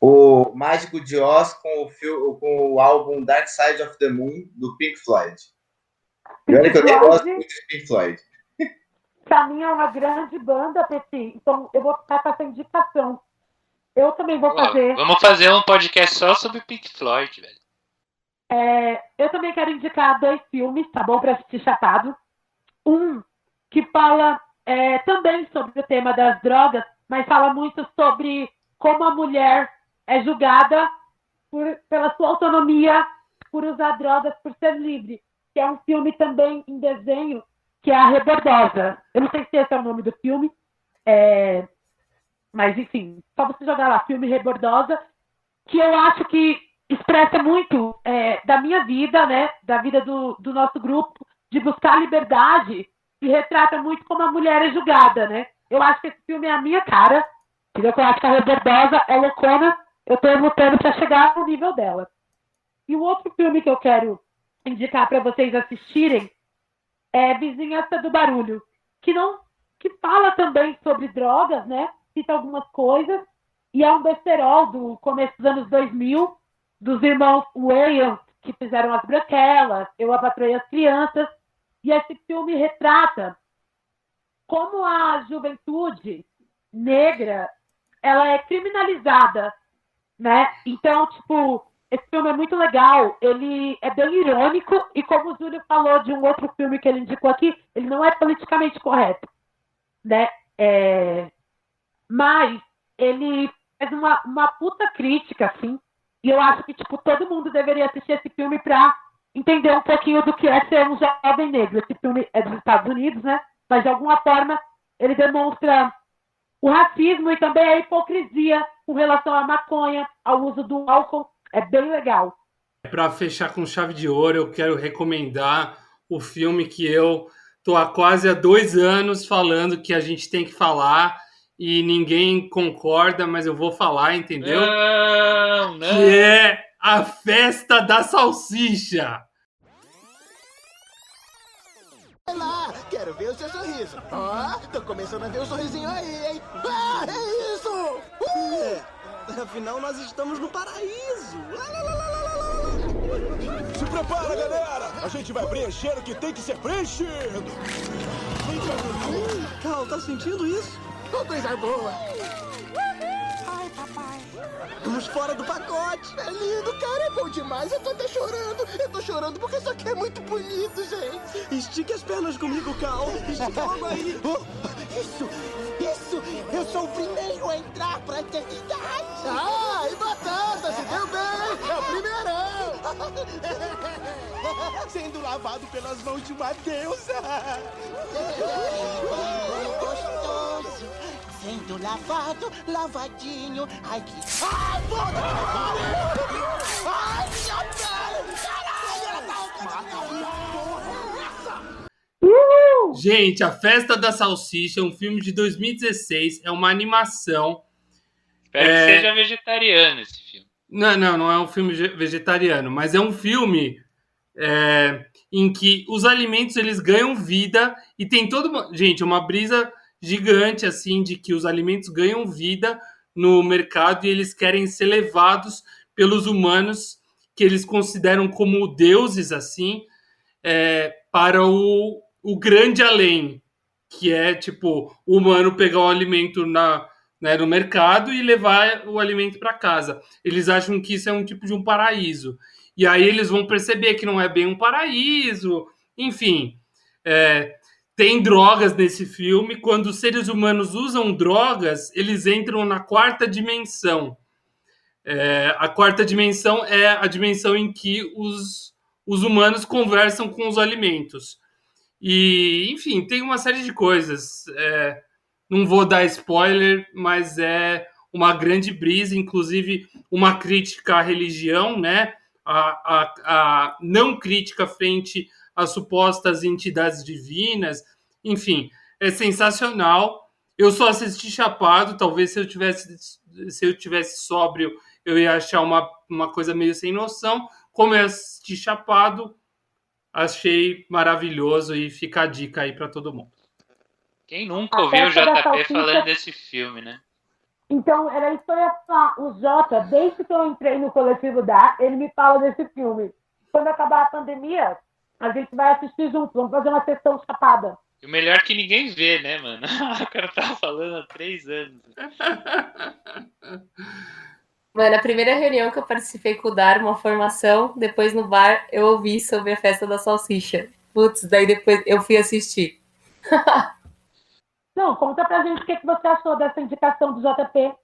O Mágico de Oz com o, fil- com o álbum Dark Side of the Moon do Pink Floyd. E olha que eu nem Floyd? gosto muito de Pink Floyd. Pra mim é uma grande banda, Petit. Então eu vou ficar com essa indicação. Eu também vou fazer. Vamos fazer um podcast só sobre Pink Floyd, velho. É, eu também quero indicar dois filmes, tá bom? Pra assistir chapado. Um que fala é, também sobre o tema das drogas, mas fala muito sobre como a mulher é julgada por- pela sua autonomia por usar drogas, por ser livre. Que é um filme também em desenho, que é a Rebordosa. Eu não sei se esse é o nome do filme, é, mas enfim, só você jogar lá, filme Rebordosa, que eu acho que expressa muito é, da minha vida, né, da vida do, do nosso grupo, de buscar liberdade e retrata muito como a mulher é julgada, né? Eu acho que esse filme é a minha cara, entendeu? Eu acho que a Rebordosa é loucona, eu tô lutando para chegar no nível dela. E o outro filme que eu quero indicar para vocês assistirem é Vizinhança do Barulho, que não que fala também sobre drogas, né? Cita algumas coisas e é um besterol do começo dos anos 2000 dos irmãos Wayans que fizeram as Branquelas, Eu a Patroei as Crianças e esse filme retrata como a juventude negra ela é criminalizada, né? Então, tipo, esse filme é muito legal, ele é bem irônico e como o Júlio falou de um outro filme que ele indicou aqui, ele não é politicamente correto, né? É... Mas ele faz uma, uma puta crítica, assim, e eu acho que, tipo, todo mundo deveria assistir esse filme pra entender um pouquinho do que é ser um jovem negro. Esse filme é dos Estados Unidos, né? Mas de alguma forma ele demonstra o racismo e também a hipocrisia com relação à maconha, ao uso do álcool. É bem legal. Para fechar com chave de ouro, eu quero recomendar o filme que eu tô há quase há dois anos falando que a gente tem que falar e ninguém concorda, mas eu vou falar, entendeu? Não, não. Que é a festa da salsicha. Vai lá, quero ver o seu sorriso. Ó, tô começando a ver o sorrisinho aí, hein? Ah, é isso! Uh! Afinal, nós estamos no paraíso. Se prepara, galera! A gente vai preencher o que tem que ser preenchido! Cal, tá sentindo isso? Oh, coisa boa! Estamos fora do pacote. É lindo, cara, é bom demais. Eu tô até chorando. Eu tô chorando porque isso aqui é muito bonito, gente. Estique as pernas comigo, Cal. Estica logo aí. Oh, isso, isso! Eu sou o primeiro a entrar pra eternidade! Ah, e batata, se deu bem! É o primeirão! Sendo lavado pelas mãos de uma deusa! Sendo lavado, lavadinho. Ai, que. Ai, puta que pariu! Ai, minha pele! Caralho, Gente, A Festa da Salsicha é um filme de 2016, é uma animação. Espero É, que seja vegetariano esse filme. Não, não, não é um filme ge- vegetariano, mas é um filme é, em que os alimentos eles ganham vida e tem toda uma. Gente, é uma brisa gigante assim de que os alimentos ganham vida no mercado e eles querem ser levados pelos humanos que eles consideram como deuses assim é, para o, o grande além, que é tipo o humano pegar o alimento na, né, no mercado e levar o alimento para casa. Eles acham que isso é um tipo de um paraíso. E aí eles vão perceber que não é bem um paraíso. Enfim, é, tem drogas nesse filme. Quando os seres humanos usam drogas, eles entram na quarta dimensão. É, a quarta dimensão é a dimensão em que os, os humanos conversam com os alimentos. E, enfim, tem uma série de coisas. É, não vou dar spoiler, mas é uma grande brisa, inclusive uma crítica à religião, né? a, a, a não crítica frente às supostas entidades divinas, enfim, é sensacional. Eu só assisti chapado, talvez se eu tivesse se eu tivesse sóbrio, eu ia achar uma, uma coisa meio sem noção. Como eu assisti chapado, achei maravilhoso e fica a dica aí para todo mundo. Quem nunca ouviu o JP falando desse filme, né? Então, era isso que eu ia falar. O Jota, desde que eu entrei no coletivo da, ele me fala desse filme. Quando acabar a pandemia, a gente vai assistir junto. Vamos fazer uma sessão chapada. E o melhor é que ninguém vê, né, mano? o cara tava falando há três anos. Mano, a primeira reunião que eu participei com o Dar, uma formação, depois no bar eu ouvi sobre a festa da salsicha. Putz, daí depois eu fui assistir. Não, conta pra gente o que, que você achou dessa indicação do JP.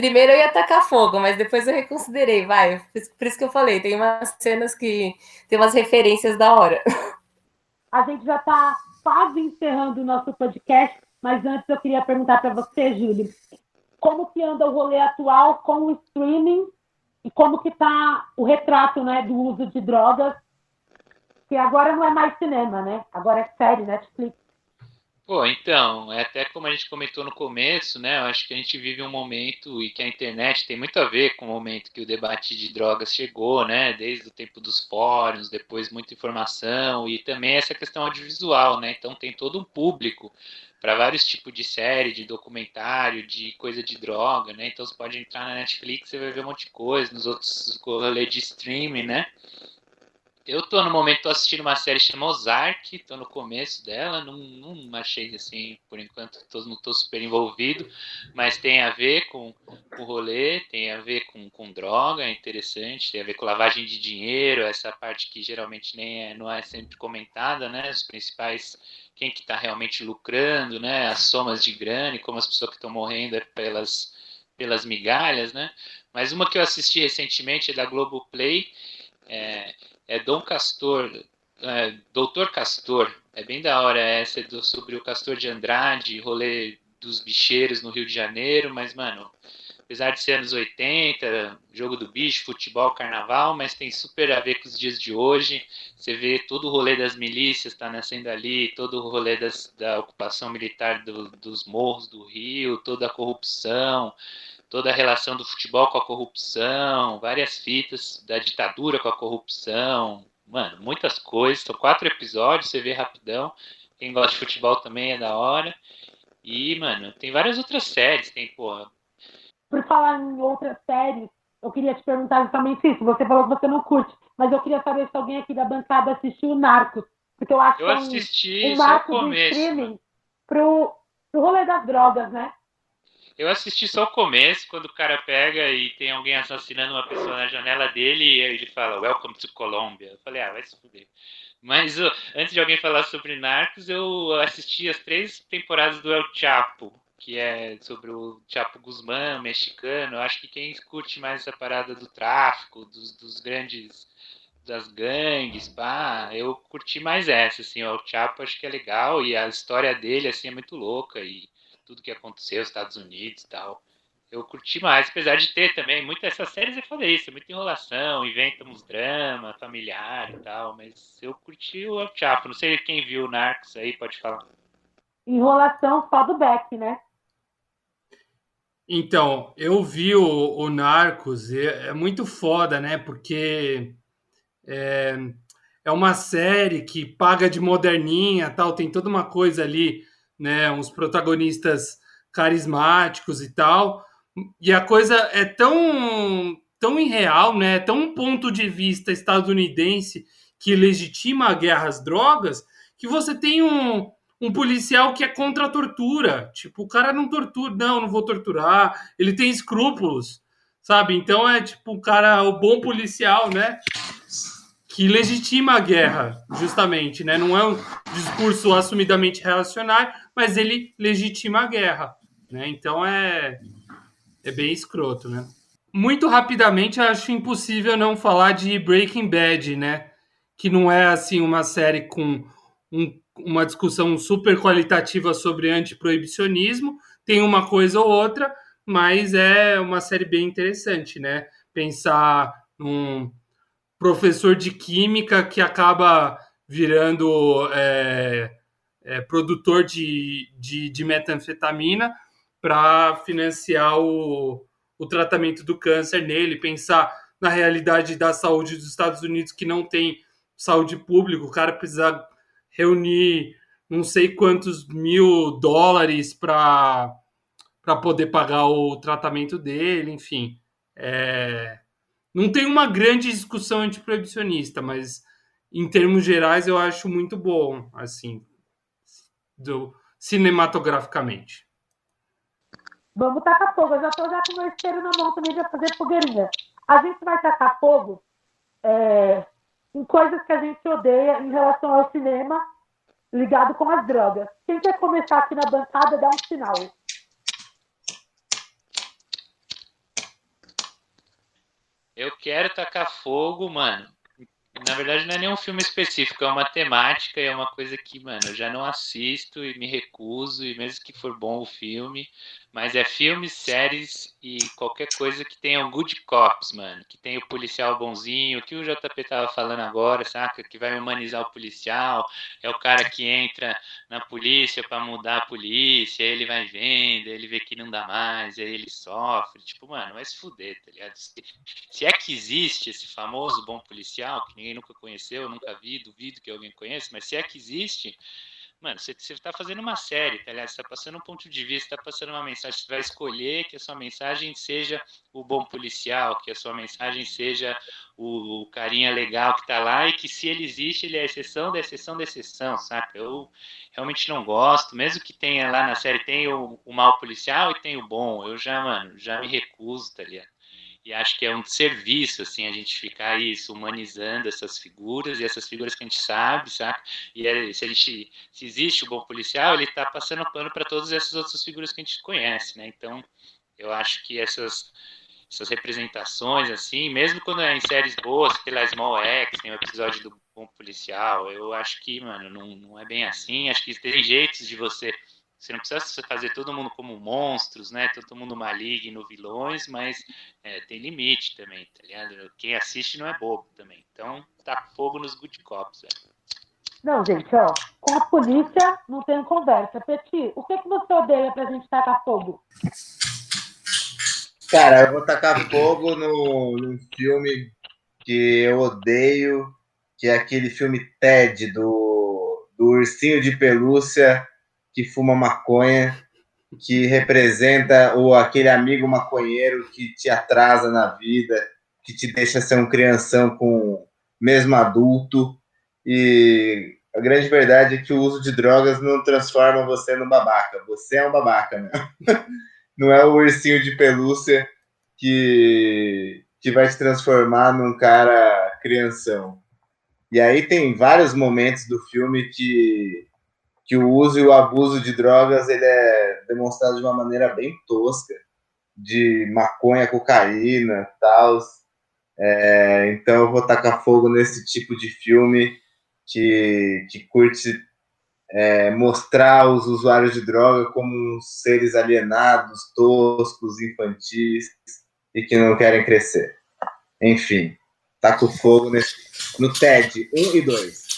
Primeiro eu ia tacar fogo, mas depois eu reconsiderei, vai. Por isso que eu falei, tem umas cenas que tem umas referências da hora. A gente já está quase encerrando o nosso podcast, mas antes eu queria perguntar para você, Júlio, como que anda o rolê atual com o streaming e como que está o retrato né, do uso de drogas, que agora não é mais cinema, né? Agora é série, Netflix. Pô, então, é até como a gente comentou no começo, né? Eu acho que a gente vive um momento e que a internet tem muito a ver com o momento que o debate de drogas chegou, né? Desde o tempo dos fóruns, depois muita informação e também essa questão audiovisual, né? Então tem todo um público para vários tipos de série, de documentário, de coisa de droga, né? Então você pode entrar na Netflix e vai ver um monte de coisa, nos outros rolês de streaming, né? Eu tô no momento tô assistindo uma série chamada Ozark, tô no começo dela, não, não achei assim, por enquanto tô, não tô super envolvido, mas tem a ver com o rolê, tem a ver com, com droga, é interessante, tem a ver com lavagem de dinheiro, essa parte que geralmente nem é, não é sempre comentada, né? Os principais, quem que tá realmente lucrando, né? As somas de grana e como as pessoas que estão morrendo é pelas, pelas migalhas, né? Mas uma que eu assisti recentemente é da Globoplay, é, é Dom Castor, é, Doutor Castor, é bem da hora essa do, sobre o Castor de Andrade, rolê dos bicheiros no Rio de Janeiro, mas, mano, apesar de ser anos 80, jogo do bicho, futebol, carnaval, mas tem super a ver com os dias de hoje. Você vê todo o rolê das milícias tá nascendo ali, todo o rolê das, da ocupação militar do, dos morros do Rio, toda a corrupção, toda a relação do futebol com a corrupção, várias fitas da ditadura com a corrupção, mano, muitas coisas. São quatro episódios, você vê rapidão. Quem gosta de futebol também é da hora. E, mano, tem várias outras séries, tem, porra. Por falar em outras séries, eu queria te perguntar justamente isso. Você falou que você não curte, mas eu queria saber se alguém aqui da bancada assistiu o Narcos. Porque eu acho eu que assisti é um, um o Narcos começo, streaming pro, pro rolê das drogas, né? Eu assisti só o começo, quando o cara pega e tem alguém assassinando uma pessoa na janela dele e ele fala Welcome to Colombia. Eu falei, ah, vai se fuder. Mas antes de alguém falar sobre Narcos, eu assisti as três temporadas do El Chapo, que é sobre o Chapo Guzmán, mexicano. Eu acho que quem curte mais essa parada do tráfico, dos, dos grandes das gangues, pá, eu curti mais essa, assim, o El Chapo acho que é legal e a história dele, assim, é muito louca e tudo que aconteceu nos Estados Unidos e tal. Eu curti mais, apesar de ter também muitas essas séries, eu falei isso, muita enrolação, inventa uns drama familiar e tal, mas eu curti o El Chapo. Não sei quem viu o Narcos aí, pode falar. Enrolação só do Beck, né? Então, eu vi o, o Narcos, é, é muito foda, né? Porque é, é uma série que paga de moderninha, tal, tem toda uma coisa ali, né? Uns protagonistas carismáticos e tal. E a coisa é tão tão irreal, né? Tão um ponto de vista estadunidense que legitima a guerra às drogas, que você tem um, um policial que é contra a tortura. Tipo, o cara não tortura, não, não vou torturar. Ele tem escrúpulos, sabe? Então é tipo o cara, o bom policial, né? Que legitima a guerra, justamente, né? Não é um discurso assumidamente reacionário, mas ele legitima a guerra, né? Então é é bem escroto, né? Muito rapidamente, acho impossível não falar de Breaking Bad, né? Que não é assim uma série com um, uma discussão super qualitativa sobre antiproibicionismo, tem uma coisa ou outra, mas é uma série bem interessante, né? Pensar um professor de química que acaba virando é, é, produtor de, de, de metanfetamina para financiar o, o tratamento do câncer nele, pensar na realidade da saúde dos Estados Unidos que não tem saúde pública, o cara precisa reunir não sei quantos mil dólares para poder pagar o tratamento dele, enfim. É... Não tem uma grande discussão antiproibicionista, mas em termos gerais eu acho muito bom, assim, do, cinematograficamente. Vamos tacar fogo. Eu já estou já com o meu isqueiro na mão também para fazer fogueirinha. A gente vai tacar fogo é, em coisas que a gente odeia em relação ao cinema ligado com as drogas. Quem quer começar aqui na bancada, dá um sinal. Eu quero tacar fogo, mano. Na verdade, não é nenhum filme específico, é uma temática é uma coisa que, mano, eu já não assisto e me recuso, e mesmo que for bom o filme, mas é filmes, séries e qualquer coisa que tenha o good cops, mano. Que tenha o policial bonzinho, que o JP tava falando agora, saca? Que vai humanizar o policial. É o cara que entra na polícia para mudar a polícia, aí ele vai vendo, aí ele vê que não dá mais, aí ele sofre. Tipo, mano, vai se fuder, tá ligado? Se, se é que existe esse famoso bom policial, que ninguém nunca conheceu, nunca vi, duvido que alguém conheça, mas se é que existe Mano, você, você tá fazendo uma série, tá ligado? Você tá passando um ponto de vista, tá passando uma mensagem. Você vai escolher que a sua mensagem seja o bom policial, que a sua mensagem seja o, o carinha legal que tá lá e que se ele existe, ele é exceção da exceção da exceção, saca? Eu realmente não gosto, mesmo que tenha lá na série, tem o, o mal policial e tem o bom. Eu já, mano, já me recuso, tá ligado? E acho que é um serviço, assim, a gente ficar isso, humanizando essas figuras, e essas figuras que a gente sabe, sabe? E é, se a gente, se existe o bom policial, ele está passando pano para todas essas outras figuras que a gente conhece, né? Então, eu acho que essas, essas representações, assim, mesmo quando é em séries boas, pela Small X, tem o um episódio do bom policial, eu acho que, mano, não, não é bem assim, acho que tem jeitos de você você não precisa fazer todo mundo como monstros, né? Todo mundo maligno, vilões, mas é, tem limite também, tá ligado? Quem assiste não é bobo também. Então, tá fogo nos good cops, velho. Não, gente, ó, com a polícia não tem conversa. Peti, o que, que você odeia pra gente tacar fogo? Cara, eu vou tacar fogo no, num filme que eu odeio, que é aquele filme TED do, do ursinho de pelúcia que fuma maconha, que representa o aquele amigo maconheiro que te atrasa na vida, que te deixa ser um crianção com mesmo adulto. E a grande verdade é que o uso de drogas não transforma você num babaca. Você é um babaca, né? Não é o ursinho de pelúcia que, que vai te transformar num cara crianção. E aí tem vários momentos do filme que que o uso e o abuso de drogas ele é demonstrado de uma maneira bem tosca, de maconha, cocaína, tal. É, então eu vou tacar fogo nesse tipo de filme que, que curte é, mostrar os usuários de droga como seres alienados, toscos, infantis e que não querem crescer. Enfim, taco fogo nesse, no TED 1 e 2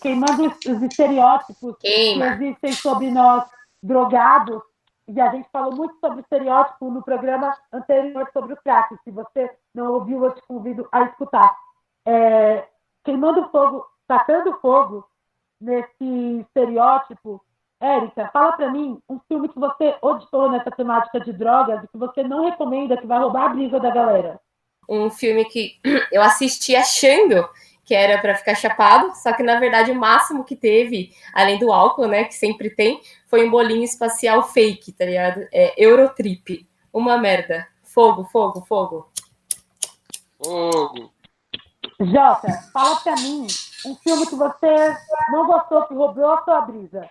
queimando os estereótipos Queima. que existem sobre nós drogados. E a gente falou muito sobre estereótipo no programa anterior sobre o crack. Se você não ouviu, eu te convido a escutar. É, queimando fogo, tacando fogo nesse estereótipo. Érica, fala para mim um filme que você odiou nessa temática de drogas e que você não recomenda, que vai roubar a brisa da galera. Um filme que eu assisti achando que era para ficar chapado, só que na verdade o máximo que teve, além do álcool, né, que sempre tem, foi um bolinho espacial fake, tá ligado? É Eurotrip. Uma merda. Fogo, fogo, fogo. Fogo. Jota, fala pra mim um filme que você não gostou, que roubou a sua brisa.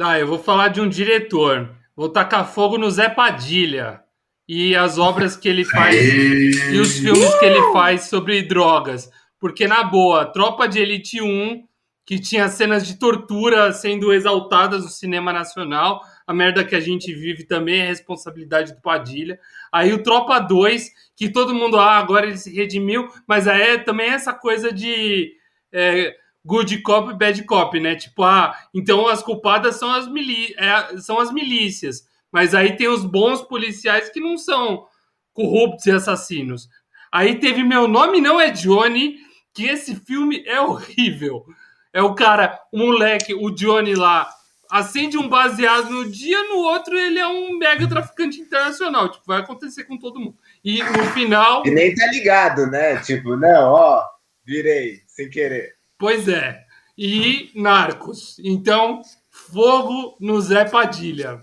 Ah, eu vou falar de um diretor. Vou tacar fogo no Zé Padilha. E as obras que ele faz e os filmes que ele faz sobre drogas. Porque, na boa, Tropa de Elite 1 que tinha cenas de tortura sendo exaltadas no cinema nacional. A merda que a gente vive também é responsabilidade do Padilha. Aí o Tropa 2, que todo mundo, ah, agora ele se redimiu, mas aí é também essa coisa de é, good cop bad cop, né? Tipo, ah, então as culpadas são as, mili é, são as milícias. Mas aí tem os bons policiais que não são corruptos e assassinos. Aí teve Meu Nome Não É Johnny, que esse filme é horrível. É o cara, o moleque, o Johnny lá, acende um baseado no dia, no outro ele é um mega traficante internacional. Tipo, vai acontecer com todo mundo. E no final. E nem tá ligado, né? Tipo, não, ó, virei, sem querer. Pois é. E Narcos. Então, fogo no Zé Padilha.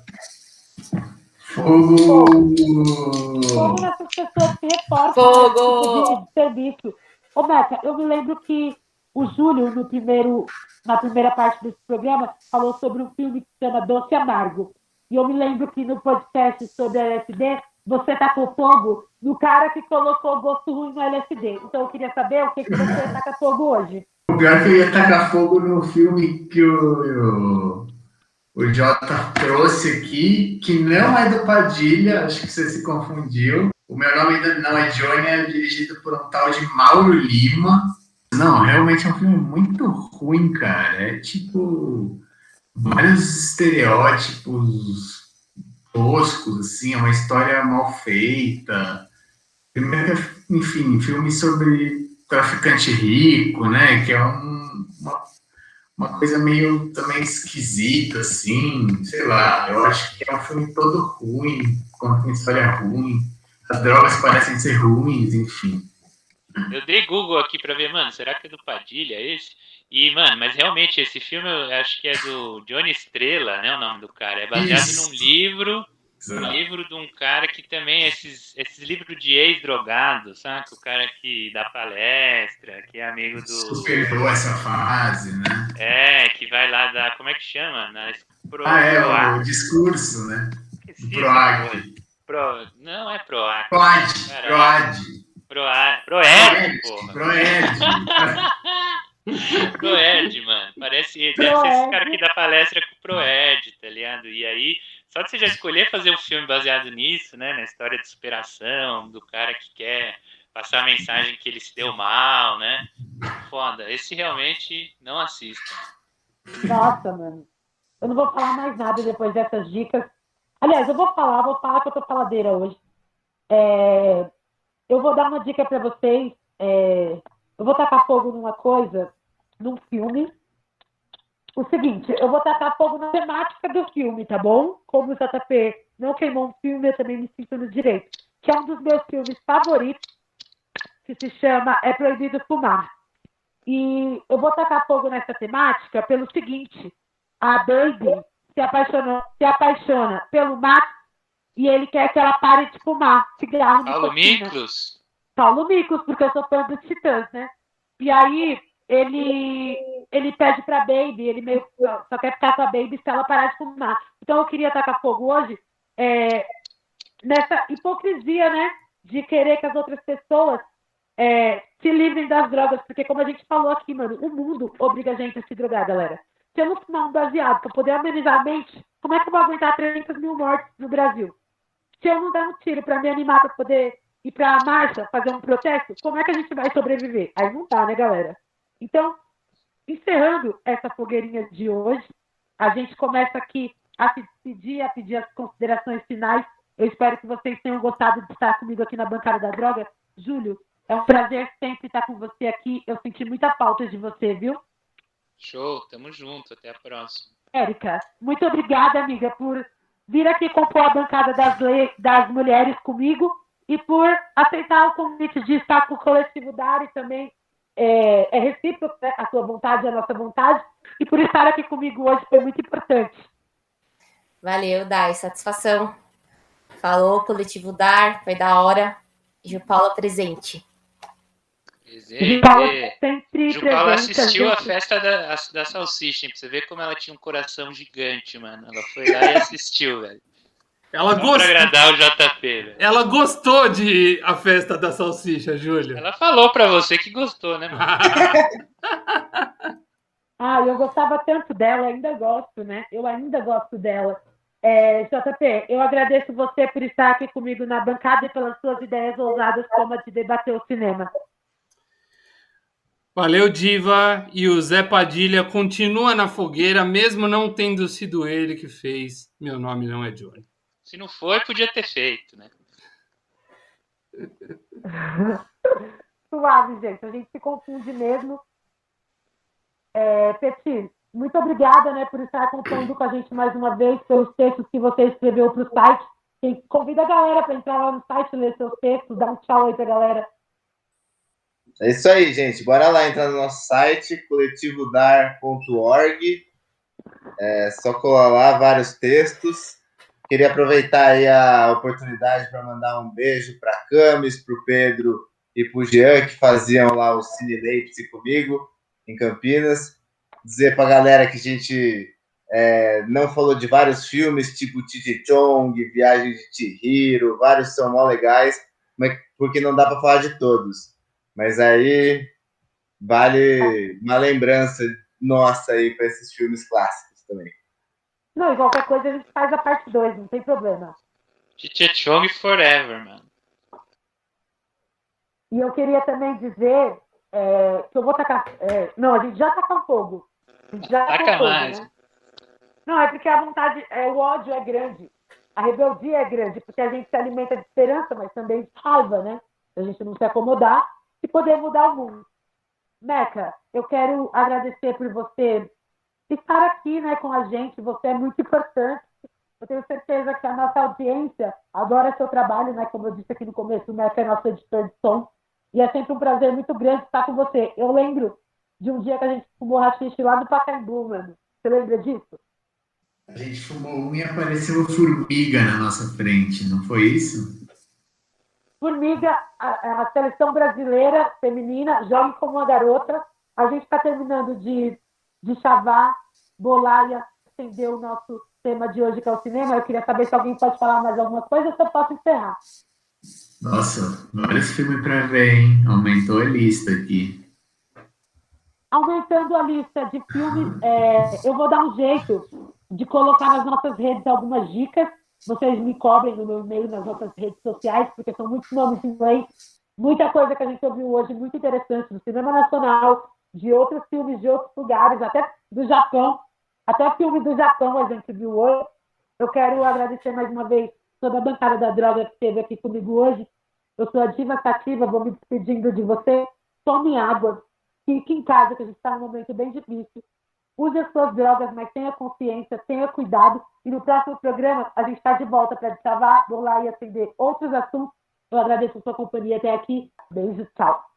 Fogo! Fogo nessas pessoas que reportam Fogo! de serviço. Ô, Beca, eu me lembro que o Júlio, no primeiro, na primeira parte desse programa, falou sobre um filme que se chama Doce Amargo. E eu me lembro que no podcast sobre LSD, você tacou fogo no cara que colocou gosto ruim no LSD. Então eu queria saber o que, que você taca fogo hoje. O pior é que eu ia tacar fogo no filme que o, o, o Jota trouxe aqui, que não é do Padilha, acho que você se confundiu. O meu nome ainda não é Johnny, é dirigido por um tal de Mauro Lima. Não, realmente é um filme muito ruim, cara. É tipo vários estereótipos toscos, assim, é uma história mal feita. Primeiro, enfim, filme sobre traficante rico, né? Que é um, uma, uma coisa meio também esquisita, assim, sei lá. Eu acho que é um filme todo ruim, conta uma história ruim. As drogas parecem ser ruins, enfim. Eu dei Google aqui pra ver, mano, será que é do Padilha esse? E, mano, mas realmente esse filme eu acho que é do Johnny Estrela, né? O nome do cara. É baseado Isso. num livro. Um livro de um cara que também, esses, esses livros de ex-drogado, sabe? O cara que dá palestra, que é amigo do. Superou essa fase, né? É, que vai lá dar. Como é que chama? Na, pro, Ah, é, o discurso, né? Esqueci coisa. Pro, não é Proac. Proad. Proad. Proad. Proed, porra. Proed. Proed, mano. Parece. Deve ser esse cara que dá palestra com o Proed, tá ligado? E aí, só de você já escolher fazer um filme baseado nisso, né? Na história de superação, do cara que quer passar a mensagem que ele se deu mal, né? Foda. Esse realmente não assista. Nossa, mano. Eu não vou falar mais nada depois dessas dicas. Aliás, eu vou falar, vou falar que eu tô faladeira hoje. É, eu vou dar uma dica pra vocês. é, eu vou tacar fogo numa coisa, num filme. O seguinte, eu vou tacar fogo na temática do filme, tá bom? Como o JP não queimou um filme, eu também me sinto no direito. Que é um dos meus filmes favoritos, que se chama É Proibido Fumar. E eu vou tacar fogo nessa temática pelo seguinte: a Baby se apaixonou, se apaixona pelo Max e ele quer que ela pare de fumar cigarro Paulo. Miklos? Paulo Miklos, porque eu sou fã dos Titãs, né? E aí ele ele pede pra Baby, ele meio só só quer ficar com a Baby se ela parar de fumar. Então eu queria tacar fogo hoje é, nessa hipocrisia, né? De querer que as outras pessoas é, se livrem das drogas, porque como a gente falou aqui, mano, o mundo obriga a gente a se drogar, galera. Se eu não um baseado pra poder amenizar a mente, como é que eu vou aguentar 300 mil mortes no Brasil? Se eu não der um tiro pra me animar pra poder ir pra marcha, fazer um protesto, como é que a gente vai sobreviver? Aí não dá, né, galera? Então, encerrando essa fogueirinha de hoje, a gente começa aqui a se despedir, a pedir as considerações finais. Eu espero que vocês tenham gostado de estar comigo aqui na Bancada da Droga. Júlio, é um prazer sempre estar com você aqui. Eu senti muita falta de você, viu? Show, tamo junto. Até a próxima. Érica, muito obrigada, amiga, por vir aqui compor a bancada das, le- das mulheres comigo e por aceitar o convite de estar com o coletivo Dari também. É, é recíproco né? a sua vontade, a nossa vontade. E por estar aqui comigo hoje foi muito importante. Valeu, Dai, satisfação. Falou, coletivo Dar, foi da hora. Gil Paula presente. Presente. Paula sempre Ju Paula presente, assistiu a festa da, a- da salsicha, hein? Pra você ver como ela tinha um coração gigante, mano. Ela foi lá e assistiu, velho. Ela gostou. Pra agradar o JP, velho. Ela gostou de a festa da salsicha, Júlia. Ela falou pra você que gostou, né, mano? Ah, eu gostava tanto dela, ainda gosto, né? Eu ainda gosto dela. É, JP, eu agradeço você por estar aqui comigo na bancada e pelas suas ideias ousadas como a de debater o cinema. Valeu, Diva. E o Zé Padilha continua na fogueira, mesmo não tendo sido ele que fez. Meu nome não é Johnny. Se não foi, podia ter feito, né? Suave, gente. A gente se confunde mesmo. É, Petit, muito obrigada né, por estar contando com a gente mais uma vez pelos textos que você escreveu para o site. Convida a galera para entrar lá no site, ler seus textos, dar um tchau aí para a galera. É isso aí, gente. Bora lá entrar no nosso site, coletivodar.org. É só colar lá vários textos. Queria aproveitar aí a oportunidade para mandar um beijo para a Camis, para o Pedro e para o Jean, que faziam lá o Cine Leipzig comigo, em Campinas. Dizer para a galera que a gente é, não falou de vários filmes, tipo Titi Chong, Viagem de Chihiro, vários são mó legais, mas porque não dá para falar de todos. Mas aí vale uma lembrança nossa aí para esses filmes clássicos também. Não, e qualquer coisa a gente faz a parte 2, não tem problema. Chong Forever, mano. E eu queria também dizer é, que eu vou tacar. É, não, a gente já taca fogo. A gente já Taca fogo, mais. Né? Não, é porque a vontade, é, o ódio é grande. A rebeldia é grande, porque a gente se alimenta de esperança, mas também de raiva, né? A gente não se acomodar e poder mudar o mundo. Meca, eu quero agradecer por você estar aqui né, com a gente. Você é muito importante. Eu tenho certeza que a nossa audiência adora seu trabalho, né? Como eu disse aqui no começo, o Meca é nosso editor de som. E é sempre um prazer muito grande estar com você. Eu lembro de um dia que a gente fumou rachixe lá no Pacaembu, mano. Você lembra disso? A gente fumou um e apareceu uma formiga na nossa frente, não foi isso? Formiga, a, a seleção brasileira feminina, jogue como uma garota. A gente está terminando de, de chavar, bolar e acender o nosso tema de hoje, que é o cinema. Eu queria saber se alguém pode falar mais alguma coisa ou se eu posso encerrar. Nossa, vários filmes para ver, hein? Aumentou a lista aqui. Aumentando a lista de filmes, é, eu vou dar um jeito de colocar nas nossas redes algumas dicas. Vocês me cobrem no meu e-mail, nas nossas redes sociais, porque são muitos nomes inglês. Muita coisa que a gente ouviu hoje, muito interessante, do cinema nacional, de outros filmes de outros lugares, até do Japão. Até filme do Japão a gente viu hoje. Eu quero agradecer mais uma vez toda a bancada da droga que esteve aqui comigo hoje. Eu sou a Diva Sativa, vou me despedindo de você. Tome água, fique em casa, que a gente está num momento bem difícil. Use as suas drogas, mas tenha consciência, tenha cuidado. E no próximo programa, a gente está de volta para destravar, bolar e acender outros assuntos. Eu agradeço a sua companhia até aqui. Beijos, tchau.